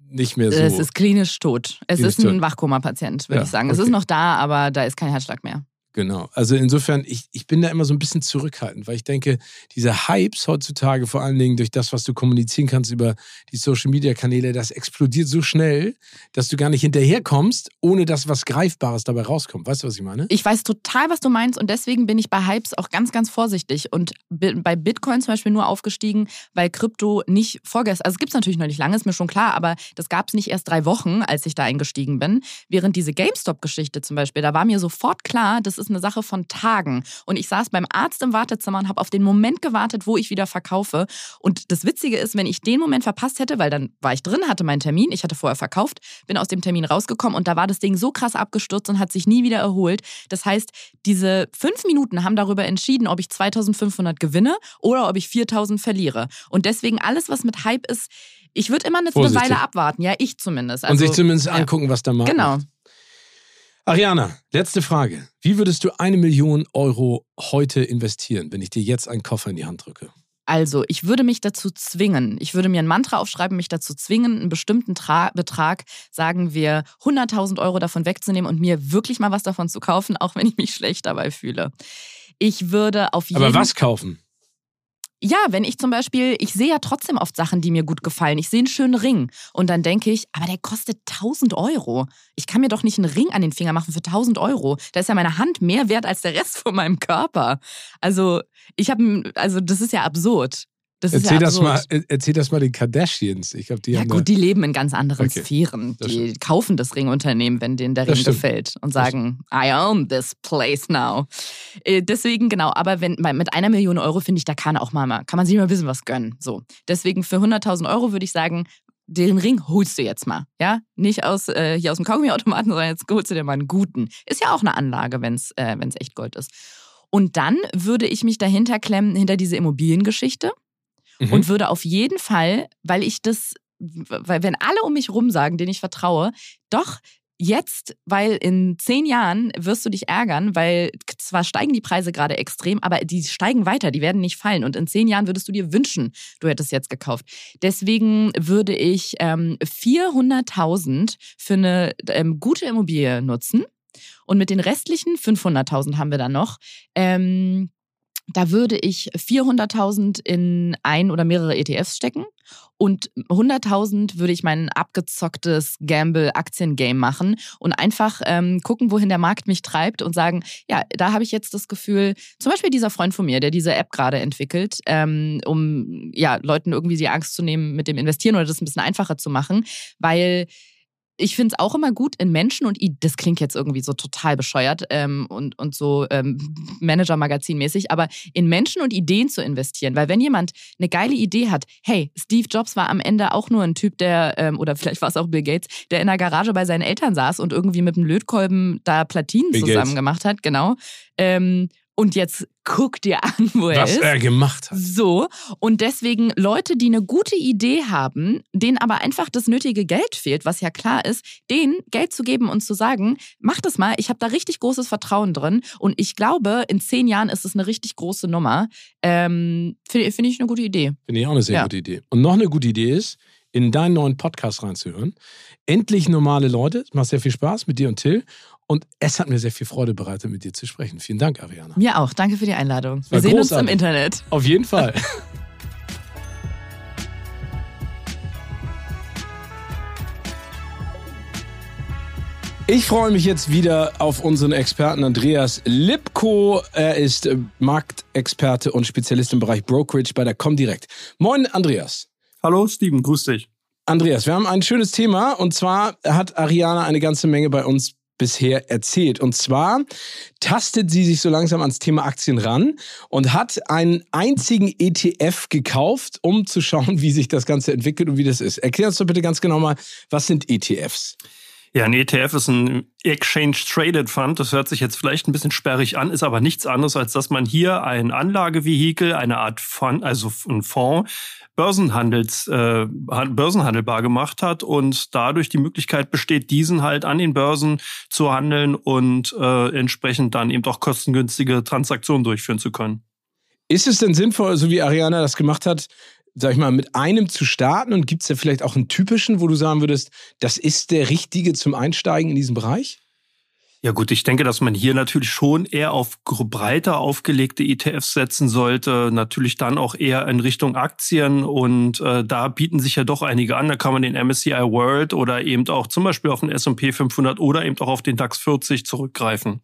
nicht mehr so. Es ist klinisch tot. Es klinisch ist ein Wachkoma-Patient, würde ja, ich sagen. Es ist noch da, aber da ist kein Herzschlag mehr. Genau. Also insofern, ich, ich bin da immer so ein bisschen zurückhaltend, weil ich denke, diese Hypes heutzutage, vor allen Dingen durch das, was du kommunizieren kannst über die Social Media Kanäle, das explodiert so schnell, dass du gar nicht hinterherkommst, ohne dass was Greifbares dabei rauskommt. Weißt du, was ich meine? Ich weiß total, was du meinst und deswegen bin ich bei Hypes auch ganz, ganz vorsichtig und bei Bitcoin zum Beispiel nur aufgestiegen, weil Krypto nicht vorgestern, also es gibt es natürlich noch nicht lange, ist mir schon klar, aber das gab es nicht erst drei Wochen, als ich da eingestiegen bin. Während diese GameStop-Geschichte zum Beispiel, da war mir sofort klar, das ist ist eine Sache von Tagen. Und ich saß beim Arzt im Wartezimmer und habe auf den Moment gewartet, wo ich wieder verkaufe. Und das Witzige ist, wenn ich den Moment verpasst hätte, weil dann war ich drin, hatte meinen Termin, ich hatte vorher verkauft, bin aus dem Termin rausgekommen und da war das Ding so krass abgestürzt und hat sich nie wieder erholt. Das heißt, diese fünf Minuten haben darüber entschieden, ob ich 2500 gewinne oder ob ich 4000 verliere. Und deswegen alles, was mit Hype ist, ich würde immer eine, eine Weile abwarten, ja, ich zumindest. Also, und sich zumindest ja. angucken, was da macht. Genau. Ariana, letzte Frage. Wie würdest du eine Million Euro heute investieren, wenn ich dir jetzt einen Koffer in die Hand drücke? Also, ich würde mich dazu zwingen, ich würde mir ein Mantra aufschreiben, mich dazu zwingen, einen bestimmten Tra Betrag, sagen wir 100.000 Euro davon wegzunehmen und mir wirklich mal was davon zu kaufen, auch wenn ich mich schlecht dabei fühle. Ich würde auf jeden Aber was kaufen? Ja, wenn ich zum Beispiel, ich sehe ja trotzdem oft Sachen, die mir gut gefallen. Ich sehe einen schönen Ring und dann denke ich, aber der kostet 1000 Euro. Ich kann mir doch nicht einen Ring an den Finger machen für 1000 Euro. Da ist ja meine Hand mehr wert als der Rest von meinem Körper. Also, ich habe, also, das ist ja absurd. Das erzähl, ja das mal, erzähl das mal den Kardashians. Ich glaub, die ja, haben gut, die leben in ganz anderen okay. Sphären. Die kaufen das Ringunternehmen, wenn denen der Ring gefällt und sagen, I own this place now. Äh, deswegen, genau, aber wenn mit einer Million Euro finde ich, da kann auch mal, kann man sich mal ein bisschen was gönnen. So. Deswegen für 100.000 Euro würde ich sagen, den Ring holst du jetzt mal. Ja, nicht aus, äh, hier aus dem Kaugummiautomaten, (laughs) sondern jetzt holst du dir mal einen guten. Ist ja auch eine Anlage, wenn es äh, echt Gold ist. Und dann würde ich mich dahinter klemmen, hinter diese Immobiliengeschichte mhm. und würde auf jeden Fall, weil ich das, weil wenn alle um mich rum sagen, denen ich vertraue, doch jetzt, weil in zehn Jahren wirst du dich ärgern, weil zwar steigen die Preise gerade extrem, aber die steigen weiter, die werden nicht fallen. Und in zehn Jahren würdest du dir wünschen, du hättest jetzt gekauft. Deswegen würde ich ähm, 400.000 für eine ähm, gute Immobilie nutzen. Und mit den restlichen 500.000 haben wir dann noch. Ähm, da würde ich 400.000 in ein oder mehrere ETFs stecken und 100.000 würde ich mein abgezocktes Gamble-Aktien-Game machen und einfach ähm, gucken, wohin der Markt mich treibt und sagen, ja, da habe ich jetzt das Gefühl, zum Beispiel dieser Freund von mir, der diese App gerade entwickelt, ähm, um ja Leuten irgendwie die Angst zu nehmen mit dem Investieren oder das ein bisschen einfacher zu machen, weil ich finde es auch immer gut in Menschen und das klingt jetzt irgendwie so total bescheuert ähm, und, und so ähm, Manager-Magazin-mäßig, aber in Menschen und Ideen zu investieren. Weil wenn jemand eine geile Idee hat, hey, Steve Jobs war am Ende auch nur ein Typ, der, ähm, oder vielleicht war es auch Bill Gates, der in der Garage bei seinen Eltern saß und irgendwie mit einem Lötkolben da Platinen Bill zusammen Gates. gemacht hat, genau. Ähm, und jetzt guck dir an, wo er Was ist. Was er gemacht hat. So. Und deswegen Leute, die eine gute Idee haben, denen aber einfach das nötige Geld fehlt, was ja klar ist, denen Geld zu geben und zu sagen, mach das mal, ich habe da richtig großes Vertrauen drin. Und ich glaube, in zehn Jahren ist es eine richtig große Nummer. Ähm, Finde find ich eine gute Idee. Finde ich auch eine sehr ja. gute Idee. Und noch eine gute Idee ist, in deinen neuen Podcast reinzuhören. Endlich normale Leute. Es macht sehr viel Spaß mit dir und Till. Und es hat mir sehr viel Freude bereitet, mit dir zu sprechen. Vielen Dank, Ariana. Mir auch. Danke für die Einladung. Wir sehen großartig. uns im Internet. Auf jeden Fall. (laughs) Ich freue mich jetzt wieder auf unseren Experten Andreas Lipko. Er ist Marktexperte und Spezialist im Bereich Brokerage bei der Comdirect. Moin, Andreas. Hallo, Steven, grüß dich. Andreas, wir haben ein schönes Thema und zwar hat Ariana eine ganze Menge bei uns bisher erzählt. Und zwar tastet sie sich so langsam ans Thema Aktien ran und hat einen einzigen ETF gekauft, um zu schauen, (laughs) wie sich das Ganze entwickelt und wie das ist. Erklär uns doch bitte ganz genau mal, was sind ETFs? Ja, ein ETF ist ein Exchange Traded Fund. Das hört sich jetzt vielleicht ein bisschen sperrig an, ist aber nichts anderes, als dass man hier ein Anlagevehikel, eine Art Fund, also ein Fonds, Börsenhandels, äh, börsenhandelbar gemacht hat und dadurch die Möglichkeit besteht, diesen halt an den Börsen zu handeln und äh, entsprechend dann eben auch kostengünstige Transaktionen durchführen zu können. Ist es denn sinnvoll, so wie Ariana das gemacht hat, sag ich mal, mit einem zu starten und gibt es da vielleicht auch einen typischen, wo du sagen würdest, das ist der richtige zum Einsteigen in diesen Bereich? Ja gut, ich denke, dass man hier natürlich schon eher auf breiter aufgelegte ETFs setzen sollte, natürlich dann auch eher in Richtung Aktien und äh, da bieten sich ja doch einige an. Da kann man den MSCI World oder eben auch zum Beispiel auf den S&P 500 oder eben auch auf den DAX 40 zurückgreifen.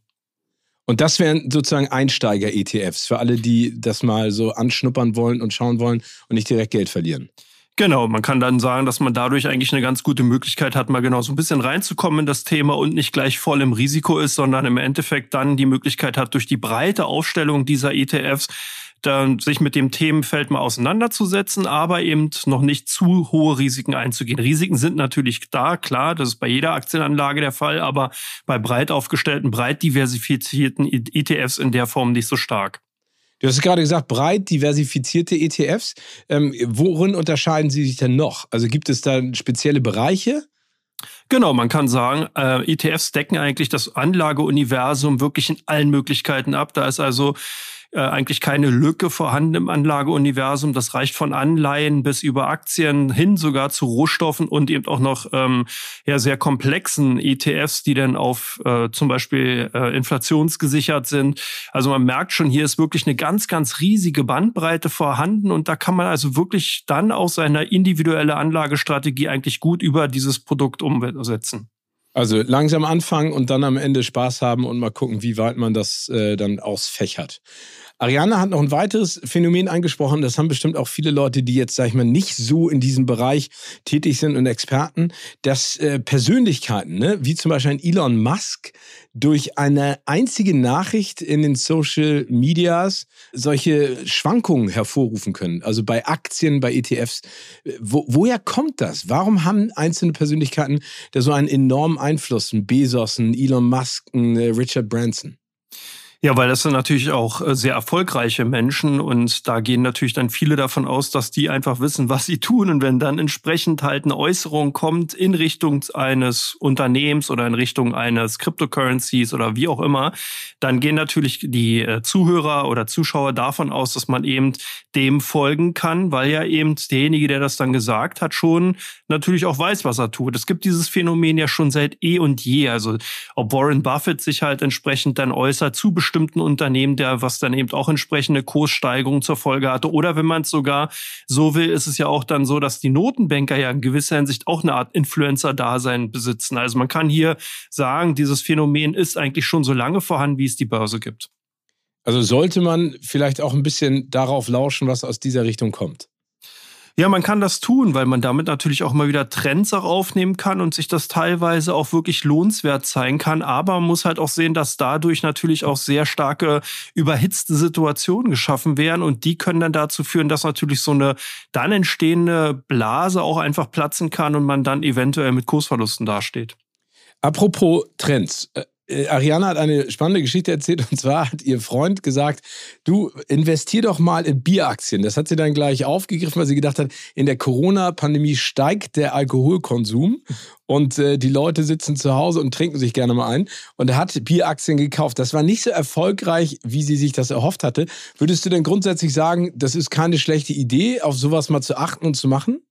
Und das wären sozusagen Einsteiger-ETFs für alle, die das mal so anschnuppern wollen und schauen wollen und nicht direkt Geld verlieren. Genau, man kann dann sagen, dass man dadurch eigentlich eine ganz gute Möglichkeit hat, mal genau so ein bisschen reinzukommen in das Thema und nicht gleich voll im Risiko ist, sondern im Endeffekt dann die Möglichkeit hat, durch die breite Aufstellung dieser ETFs dann sich mit dem Themenfeld mal auseinanderzusetzen, aber eben noch nicht zu hohe Risiken einzugehen. Risiken sind natürlich da, klar, das ist bei jeder Aktienanlage der Fall, aber bei breit aufgestellten, breit diversifizierten ETFs in der Form nicht so stark. Du hast gerade gesagt, breit diversifizierte ETFs. Ähm, worin unterscheiden sie sich denn noch? Also gibt es da spezielle Bereiche? Genau, man kann sagen, äh, ETFs decken eigentlich das Anlageuniversum wirklich in allen Möglichkeiten ab. Da ist also äh, eigentlich keine Lücke vorhanden im Anlageuniversum. Das reicht von Anleihen bis über Aktien hin sogar zu Rohstoffen und eben auch noch ähm, ja, sehr komplexen ETFs, die dann auf äh, zum Beispiel äh, inflationsgesichert sind. Also man merkt schon, hier ist wirklich eine ganz, ganz riesige Bandbreite vorhanden und da kann man also wirklich dann auch seine individuelle Anlagestrategie eigentlich gut über dieses Produkt umsetzen. Also langsam anfangen und dann am Ende Spaß haben und mal gucken, wie weit man das äh, dann ausfächert. Ariane hat noch ein weiteres Phänomen angesprochen. Das haben bestimmt auch viele Leute, die jetzt, sag ich mal, nicht so in diesem Bereich tätig sind und Experten, dass äh, Persönlichkeiten, ne, wie zum Beispiel ein Elon Musk, durch eine einzige Nachricht in den Social Medias solche Schwankungen hervorrufen können. Also bei Aktien, bei ETFs. Wo, woher kommt das? Warum haben einzelne Persönlichkeiten da so einen enormen Einfluss? Ein Bezos, ein Elon Musk, ein äh, Richard Branson? Ja, weil das sind natürlich auch äh, sehr erfolgreiche Menschen und da gehen natürlich dann viele davon aus, dass die einfach wissen, was sie tun. Und wenn dann entsprechend halt eine Äußerung kommt in Richtung eines Unternehmens oder in Richtung eines Cryptocurrencies oder wie auch immer, dann gehen natürlich die äh, Zuhörer oder Zuschauer davon aus, dass man eben dem folgen kann, weil ja eben derjenige, der das dann gesagt hat, schon natürlich auch weiß, was er tut. Es gibt dieses Phänomen ja schon seit eh und je. Also ob Warren Buffett sich halt entsprechend dann äußert zu bestimmten Unternehmen, der was dann eben auch entsprechende Kurssteigerungen zur Folge hatte. Oder wenn man es sogar so will, ist es ja auch dann so, dass die Notenbanker ja in gewisser Hinsicht auch eine Art Influencer-Dasein besitzen. Also man kann hier sagen, dieses Phänomen ist eigentlich schon so lange vorhanden, wie es die Börse gibt. Also sollte man vielleicht auch ein bisschen darauf lauschen, was aus dieser Richtung kommt. Ja, man kann das tun, weil man damit natürlich auch mal wieder Trends auch aufnehmen kann und sich das teilweise auch wirklich lohnenswert zeigen kann. Aber man muss halt auch sehen, dass dadurch natürlich auch sehr starke überhitzte Situationen geschaffen werden und die können dann dazu führen, dass natürlich so eine dann entstehende Blase auch einfach platzen kann und man dann eventuell mit Kursverlusten dasteht. Apropos Trends. Äh, Ariana hat eine spannende Geschichte erzählt und zwar hat ihr Freund gesagt, du investier doch mal in Bieraktien. Das hat sie dann gleich aufgegriffen, weil sie gedacht hat, in der Corona-Pandemie steigt der Alkoholkonsum und äh, die Leute sitzen zu Hause und trinken sich gerne mal ein und er hat Bieraktien gekauft. Das war nicht so erfolgreich, wie sie sich das erhofft hatte. Würdest du denn grundsätzlich sagen, das ist keine schlechte Idee, auf sowas mal zu achten und zu machen?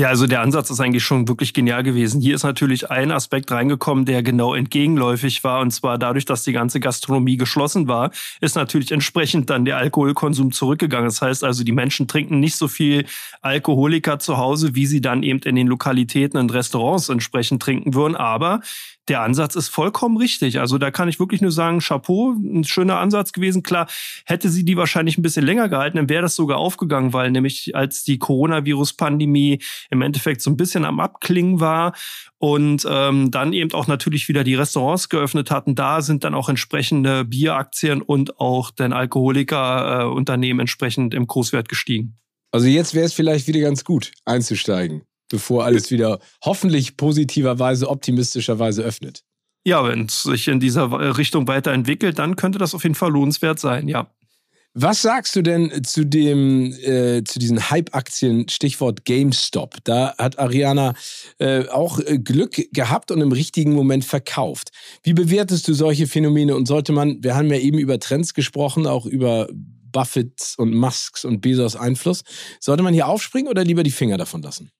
Ja, also der Ansatz ist eigentlich schon wirklich genial gewesen. Hier ist natürlich ein Aspekt reingekommen, der genau entgegenläufig war. Und zwar dadurch, dass die ganze Gastronomie geschlossen war, ist natürlich entsprechend dann der Alkoholkonsum zurückgegangen. Das heißt also, die Menschen trinken nicht so viel Alkoholiker zu Hause, wie sie dann eben in den Lokalitäten und Restaurants entsprechend trinken würden. Aber der Ansatz ist vollkommen richtig. Also da kann ich wirklich nur sagen, Chapeau, ein schöner Ansatz gewesen. Klar, hätte sie die wahrscheinlich ein bisschen länger gehalten, dann wäre das sogar aufgegangen, weil nämlich als die Coronavirus-Pandemie im Endeffekt so ein bisschen am Abklingen war und ähm, dann eben auch natürlich wieder die Restaurants geöffnet hatten, da sind dann auch entsprechende Bieraktien und auch den Alkoholikerunternehmen entsprechend im Kurswert gestiegen. Also jetzt wäre es vielleicht wieder ganz gut einzusteigen bevor alles wieder hoffentlich positiverweise, optimistischerweise öffnet. Ja, wenn es sich in dieser Richtung weiterentwickelt, dann könnte das auf jeden Fall lohnenswert sein, ja. Was sagst du denn zu dem, äh, zu diesen Hype-Aktien, Stichwort GameStop? Da hat Ariana äh, auch äh, Glück gehabt und im richtigen Moment verkauft. Wie bewertest du solche Phänomene und sollte man, wir haben ja eben über Trends gesprochen, auch über Buffett und Musks und Bezos Einfluss, sollte man hier aufspringen oder lieber die Finger davon lassen?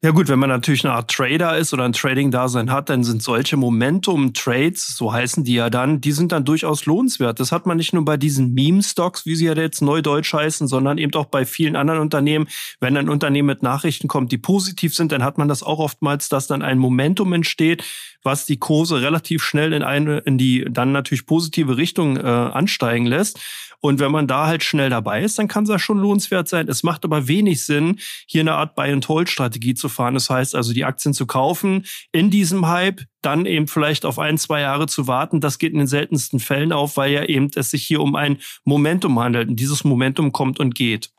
Ja gut, wenn man natürlich eine Art Trader ist oder ein Trading-Dasein hat, dann sind solche Momentum-Trades, so heißen die ja dann, die sind dann durchaus lohnenswert. Das hat man nicht nur bei diesen Meme-Stocks, wie sie ja jetzt neudeutsch heißen, sondern eben auch bei vielen anderen Unternehmen. Wenn ein Unternehmen mit Nachrichten kommt, die positiv sind, dann hat man das auch oftmals, dass dann ein Momentum entsteht, was die Kurse relativ schnell in eine, in die dann natürlich positive Richtung äh, ansteigen lässt. Und wenn man da halt schnell dabei ist, dann kann es ja schon lohnenswert sein. Es macht aber wenig Sinn, hier eine Art Buy-and-Hold-Strategie zu fahren. Das heißt also, die Aktien zu kaufen in diesem Hype, dann eben vielleicht auf ein, zwei Jahre zu warten. Das geht in den seltensten Fällen auf, weil ja eben es sich hier um ein Momentum handelt. Und dieses Momentum kommt und geht.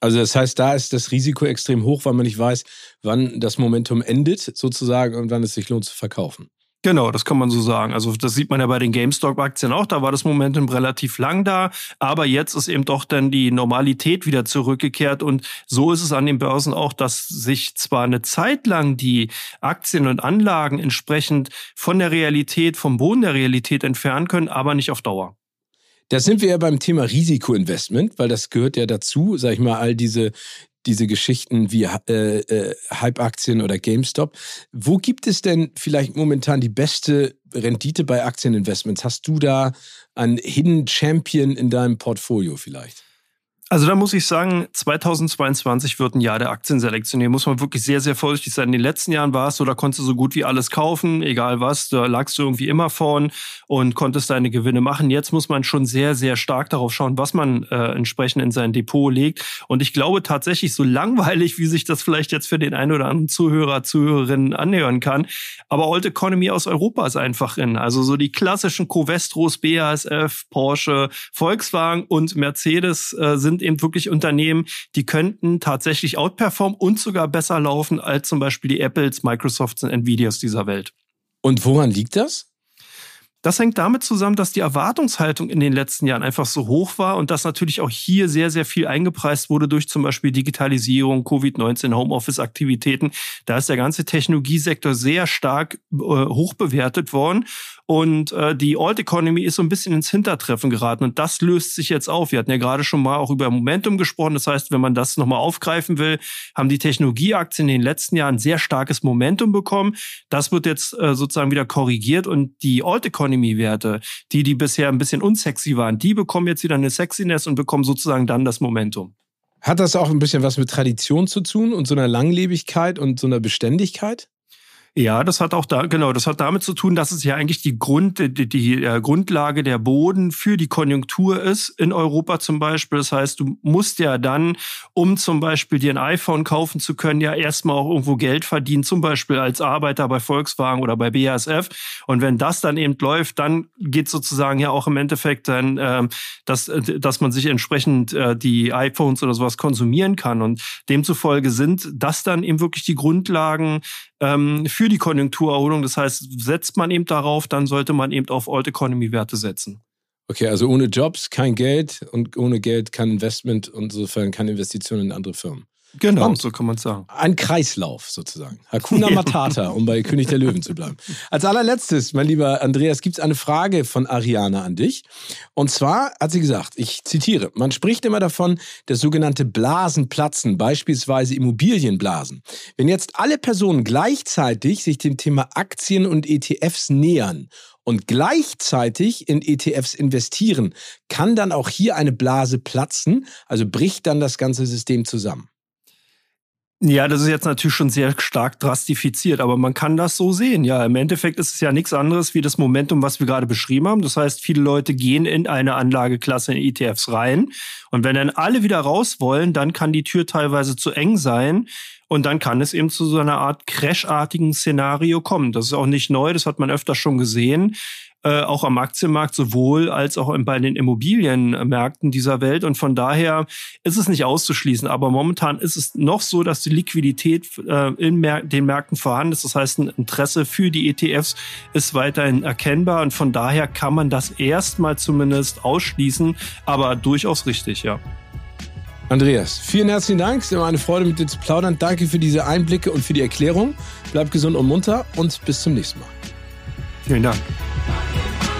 Also das heißt, da ist das Risiko extrem hoch, weil man nicht weiß, wann das Momentum endet sozusagen und wann es sich lohnt zu verkaufen. Genau, das kann man so sagen. Also das sieht man ja bei den GameStop-Aktien auch. Da war das Momentum relativ lang da, aber jetzt ist eben doch dann die Normalität wieder zurückgekehrt und so ist es an den Börsen auch, dass sich zwar eine Zeit lang die Aktien und Anlagen entsprechend von der Realität, vom Boden der Realität entfernen können, aber nicht auf Dauer. Da sind wir ja beim Thema Risikoinvestment, weil das gehört ja dazu, sag ich mal, all diese, diese Geschichten wie äh, äh, Hype-Aktien oder GameStop. Wo gibt es denn vielleicht momentan die beste Rendite bei Aktieninvestments? Hast du da einen Hidden Champion in deinem Portfolio vielleicht? Also da muss ich sagen, 2022 wird ein Jahr der Aktienselektion. Hier muss man wirklich sehr, sehr vorsichtig sein. In den letzten Jahren war es so, da konntest du so gut wie alles kaufen, egal was, da lagst du irgendwie immer vorn und konntest deine Gewinne machen. Jetzt muss man schon sehr, sehr stark darauf schauen, was man äh, entsprechend in sein Depot legt. Und ich glaube tatsächlich, so langweilig, wie sich das vielleicht jetzt für den einen oder anderen Zuhörer, Zuhörerinnen anhören kann, aber Old Economy aus Europa ist einfach in. Also so die klassischen Covestros, BASF, Porsche, Volkswagen und Mercedes äh, sind sind eben wirklich Unternehmen, die könnten tatsächlich outperformen und sogar besser laufen als zum Beispiel die Apples, Microsofts und Nvidias dieser Welt. Und woran liegt das? Das hängt damit zusammen, dass die Erwartungshaltung in den letzten Jahren einfach so hoch war und dass natürlich auch hier sehr, sehr viel eingepreist wurde durch zum Beispiel Digitalisierung, Covid-19, Homeoffice-Aktivitäten. Da ist der ganze Technologiesektor sehr stark äh, hoch bewertet worden. Und äh, die Old Economy ist so ein bisschen ins Hintertreffen geraten und das löst sich jetzt auf. Wir hatten ja gerade schon mal auch über Momentum gesprochen. Das heißt, wenn man das nochmal aufgreifen will, haben die Technologieaktien in den letzten Jahren sehr starkes Momentum bekommen. Das wird jetzt äh, sozusagen wieder korrigiert und die Old Economy Werte, die, die bisher ein bisschen unsexy waren, die bekommen jetzt wieder eine Sexiness und bekommen sozusagen dann das Momentum. Hat das auch ein bisschen was mit Tradition zu tun und so einer Langlebigkeit und so einer Beständigkeit? Ja, das hat auch da, genau, das hat damit zu tun, dass es ja eigentlich die Grund, die, die äh, Grundlage der Boden für die Konjunktur ist, in Europa zum Beispiel. Das heißt, du musst ja dann, um zum Beispiel dir ein iPhone kaufen zu können, ja erstmal auch irgendwo Geld verdienen, zum Beispiel als Arbeiter bei Volkswagen oder bei BASF. Und wenn das dann eben läuft, dann geht sozusagen ja auch im Endeffekt dann, äh, dass, dass man sich entsprechend äh, die iPhones oder sowas konsumieren kann. Und demzufolge sind das dann eben wirklich die Grundlagen ähm, für die Konjunkturerholung. Das heißt, setzt man eben darauf, dann sollte man eben auf Old Economy Werte setzen. Okay, also ohne Jobs kein Geld und ohne Geld kein Investment und insofern keine Investitionen in andere Firmen. Genau, Spannend. so kann man sagen. Ein Kreislauf sozusagen. Hakuna (laughs) Matata, um bei König der Löwen zu bleiben. Als allerletztes, mein lieber Andreas, gibt es eine Frage von Ariana an dich. Und zwar hat sie gesagt, ich zitiere, man spricht immer davon, dass sogenannte Blasen platzen, beispielsweise Immobilienblasen. Wenn jetzt alle Personen gleichzeitig sich dem Thema Aktien und ETFs nähern und gleichzeitig in ETFs investieren, kann dann auch hier eine Blase platzen, also bricht dann das ganze System zusammen. Ja, das ist jetzt natürlich schon sehr stark drastifiziert, aber man kann das so sehen. Ja, im Endeffekt ist es ja nichts anderes wie das Momentum, was wir gerade beschrieben haben. Das heißt, viele Leute gehen in eine Anlageklasse in ETFs rein und wenn dann alle wieder raus wollen, dann kann die Tür teilweise zu eng sein. Und dann kann es eben zu so einer Art crashartigen Szenario kommen. Das ist auch nicht neu, das hat man öfter schon gesehen äh, auch am Aktienmarkt sowohl als auch bei den Immobilienmärkten dieser Welt. Und von daher ist es nicht auszuschließen. Aber momentan ist es noch so, dass die Liquidität äh, in Mär den Märkten vorhanden ist. Das heißt, ein Interesse für die ETFs ist weiterhin erkennbar. Und von daher kann man das erstmal zumindest ausschließen, aber durchaus richtig, ja. Andreas, vielen herzlichen Dank. Es ist immer eine Freude, mit dir zu plaudern. Danke für diese Einblicke und für die Erklärung. Bleib gesund und munter und bis zum nächsten Mal. Vielen Dank. Bye.